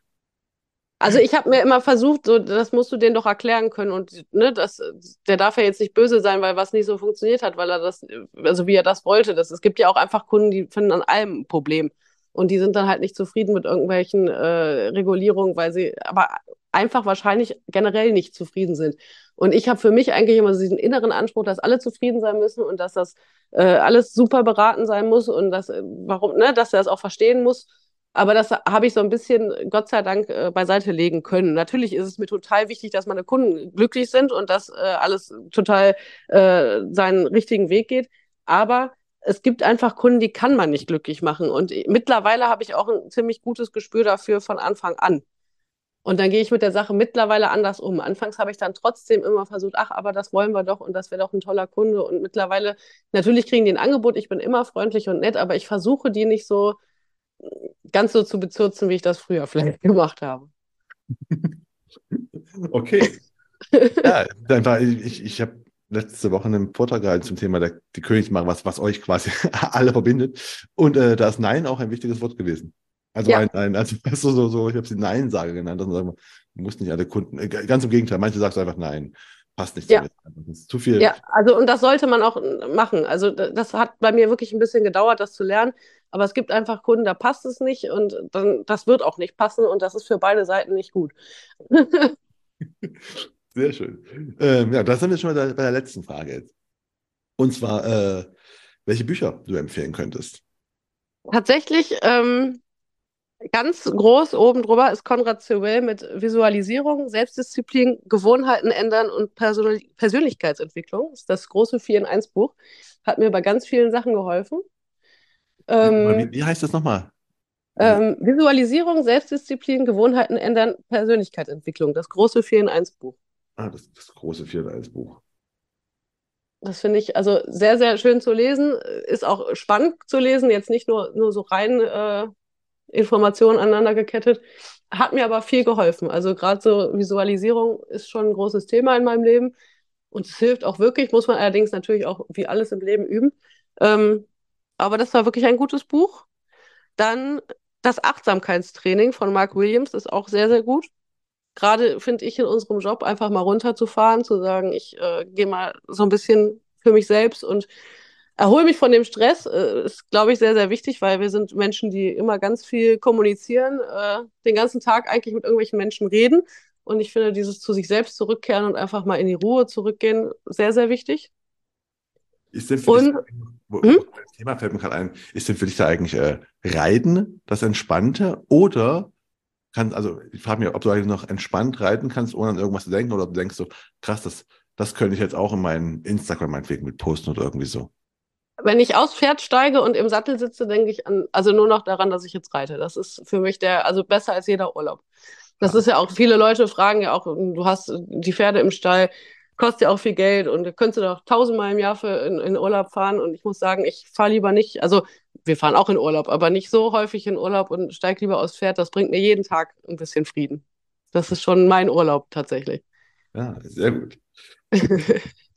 Also ich habe mir immer versucht, so, das musst du denen doch erklären können und ne, das, der darf ja jetzt nicht böse sein, weil was nicht so funktioniert hat, weil er das, also wie er das wollte. Das, es gibt ja auch einfach Kunden, die finden an allem ein Problem und die sind dann halt nicht zufrieden mit irgendwelchen äh, Regulierungen, weil sie aber einfach wahrscheinlich generell nicht zufrieden sind. Und ich habe für mich eigentlich immer diesen inneren Anspruch, dass alle zufrieden sein müssen und dass das äh, alles super beraten sein muss und dass, äh, warum, ne, dass er das auch verstehen muss. Aber das habe ich so ein bisschen, Gott sei Dank, äh, beiseite legen können. Natürlich ist es mir total wichtig, dass meine Kunden glücklich sind und dass äh, alles total äh, seinen richtigen Weg geht. Aber es gibt einfach Kunden, die kann man nicht glücklich machen. Und mittlerweile habe ich auch ein ziemlich gutes Gespür dafür von Anfang an. Und dann gehe ich mit der Sache mittlerweile anders um. Anfangs habe ich dann trotzdem immer versucht, ach, aber das wollen wir doch und das wäre doch ein toller Kunde. Und mittlerweile, natürlich kriegen die ein Angebot, ich bin immer freundlich und nett, aber ich versuche die nicht so ganz so zu bezürzen, wie ich das früher vielleicht gemacht habe. Okay. ja, einfach, ich, ich habe letzte Woche einen Vortrag gehalten zum Thema der, die Königsmacher, was, was euch quasi alle verbindet. Und äh, da ist Nein auch ein wichtiges Wort gewesen. Also ja. ein, ein, also so, so, ich habe sie Nein-Sage genannt. Also sagen, du musst nicht alle Kunden, äh, ganz im Gegenteil, manche sagst du einfach Nein. Passt nicht ja. zu viel. Ja, also und das sollte man auch machen. Also das hat bei mir wirklich ein bisschen gedauert, das zu lernen. Aber es gibt einfach Kunden, da passt es nicht und dann das wird auch nicht passen und das ist für beide Seiten nicht gut. Sehr schön. Ähm, ja, da sind wir schon bei der, bei der letzten Frage jetzt. Und zwar, äh, welche Bücher du empfehlen könntest. Tatsächlich ähm, Ganz groß oben drüber ist Konrad Sewell mit Visualisierung, Selbstdisziplin, Gewohnheiten ändern und Persön Persönlichkeitsentwicklung. Das ist das große 4 in 1 Buch. Hat mir bei ganz vielen Sachen geholfen. Ähm, wie, wie, heißt das nochmal? Ähm, Visualisierung, Selbstdisziplin, Gewohnheiten ändern, Persönlichkeitsentwicklung. Das große 4 in 1 Buch. Ah, das, das große 4 in 1 Buch. Das finde ich also sehr, sehr schön zu lesen. Ist auch spannend zu lesen, jetzt nicht nur, nur so rein äh, Informationen aneinander gekettet. Hat mir aber viel geholfen. Also gerade so Visualisierung ist schon ein großes Thema in meinem Leben. Und es hilft auch wirklich, muss man allerdings natürlich auch wie alles im Leben üben. Ähm, aber das war wirklich ein gutes Buch. Dann das Achtsamkeitstraining von Mark Williams ist auch sehr, sehr gut. Gerade finde ich in unserem Job einfach mal runterzufahren, zu sagen, ich äh, gehe mal so ein bisschen für mich selbst und erhole mich von dem Stress, äh, ist, glaube ich, sehr, sehr wichtig, weil wir sind Menschen, die immer ganz viel kommunizieren, äh, den ganzen Tag eigentlich mit irgendwelchen Menschen reden. Und ich finde dieses zu sich selbst zurückkehren und einfach mal in die Ruhe zurückgehen sehr, sehr wichtig. Ist denn für und, dich, wo, hm? das Thema fällt mir gerade ein, ist denn für dich da eigentlich äh, Reiten das Entspannte oder kann, also ich frage mich, ob du eigentlich noch entspannt reiten kannst, ohne an irgendwas zu denken oder ob du denkst so, krass, das, das könnte ich jetzt auch in meinen Instagram meinetwegen mit posten oder irgendwie so wenn ich aufs Pferd steige und im Sattel sitze, denke ich an, also nur noch daran, dass ich jetzt reite. Das ist für mich der, also besser als jeder Urlaub. Das ist ja auch, viele Leute fragen ja auch, du hast die Pferde im Stall, kostet ja auch viel Geld und du könntest doch tausendmal im Jahr für in, in Urlaub fahren und ich muss sagen, ich fahre lieber nicht, also wir fahren auch in Urlaub, aber nicht so häufig in Urlaub und steige lieber aufs Pferd. Das bringt mir jeden Tag ein bisschen Frieden. Das ist schon mein Urlaub tatsächlich. Ja, sehr gut.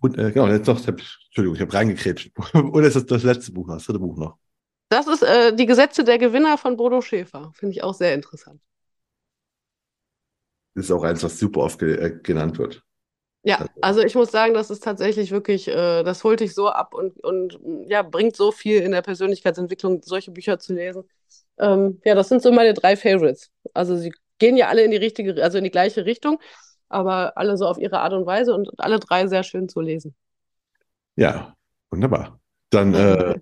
Und äh, genau, jetzt noch, Entschuldigung, ich habe reingekrätscht. Oder ist das das letzte Buch noch, das dritte Buch noch? Das ist äh, Die Gesetze der Gewinner von Bodo Schäfer. Finde ich auch sehr interessant. Das ist auch eins, was super oft ge äh, genannt wird. Ja, also, also ich muss sagen, das ist tatsächlich wirklich, äh, das holt dich so ab und, und ja, bringt so viel in der Persönlichkeitsentwicklung, solche Bücher zu lesen. Ähm, ja, das sind so meine drei Favorites. Also sie gehen ja alle in die richtige, also in die gleiche Richtung aber alle so auf ihre Art und Weise und alle drei sehr schön zu lesen. Ja, wunderbar. Dann äh,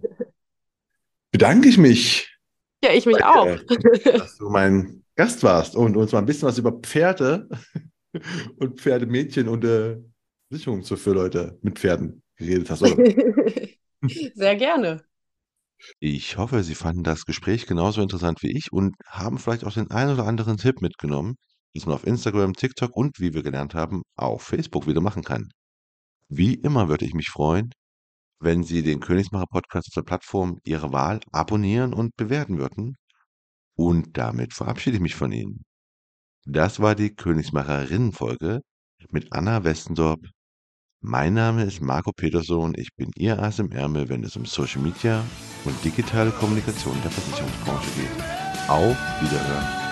bedanke ich mich. Ja, ich mich auch. dass du mein Gast warst und uns mal ein bisschen was über Pferde und Pferdemädchen und äh, Sicherung für Leute mit Pferden geredet hast. Oder? Sehr gerne. Ich hoffe, Sie fanden das Gespräch genauso interessant wie ich und haben vielleicht auch den einen oder anderen Tipp mitgenommen, das man auf Instagram, TikTok und, wie wir gelernt haben, auf Facebook wieder machen kann. Wie immer würde ich mich freuen, wenn Sie den Königsmacher Podcast auf der Plattform Ihrer Wahl abonnieren und bewerten würden. Und damit verabschiede ich mich von Ihnen. Das war die Königsmacherinnen-Folge mit Anna Westendorp. Mein Name ist Marco Peterson, ich bin Ihr Ass im Ärmel, wenn es um Social Media und digitale Kommunikation der Versicherungsbranche geht. Auf Wiederhören.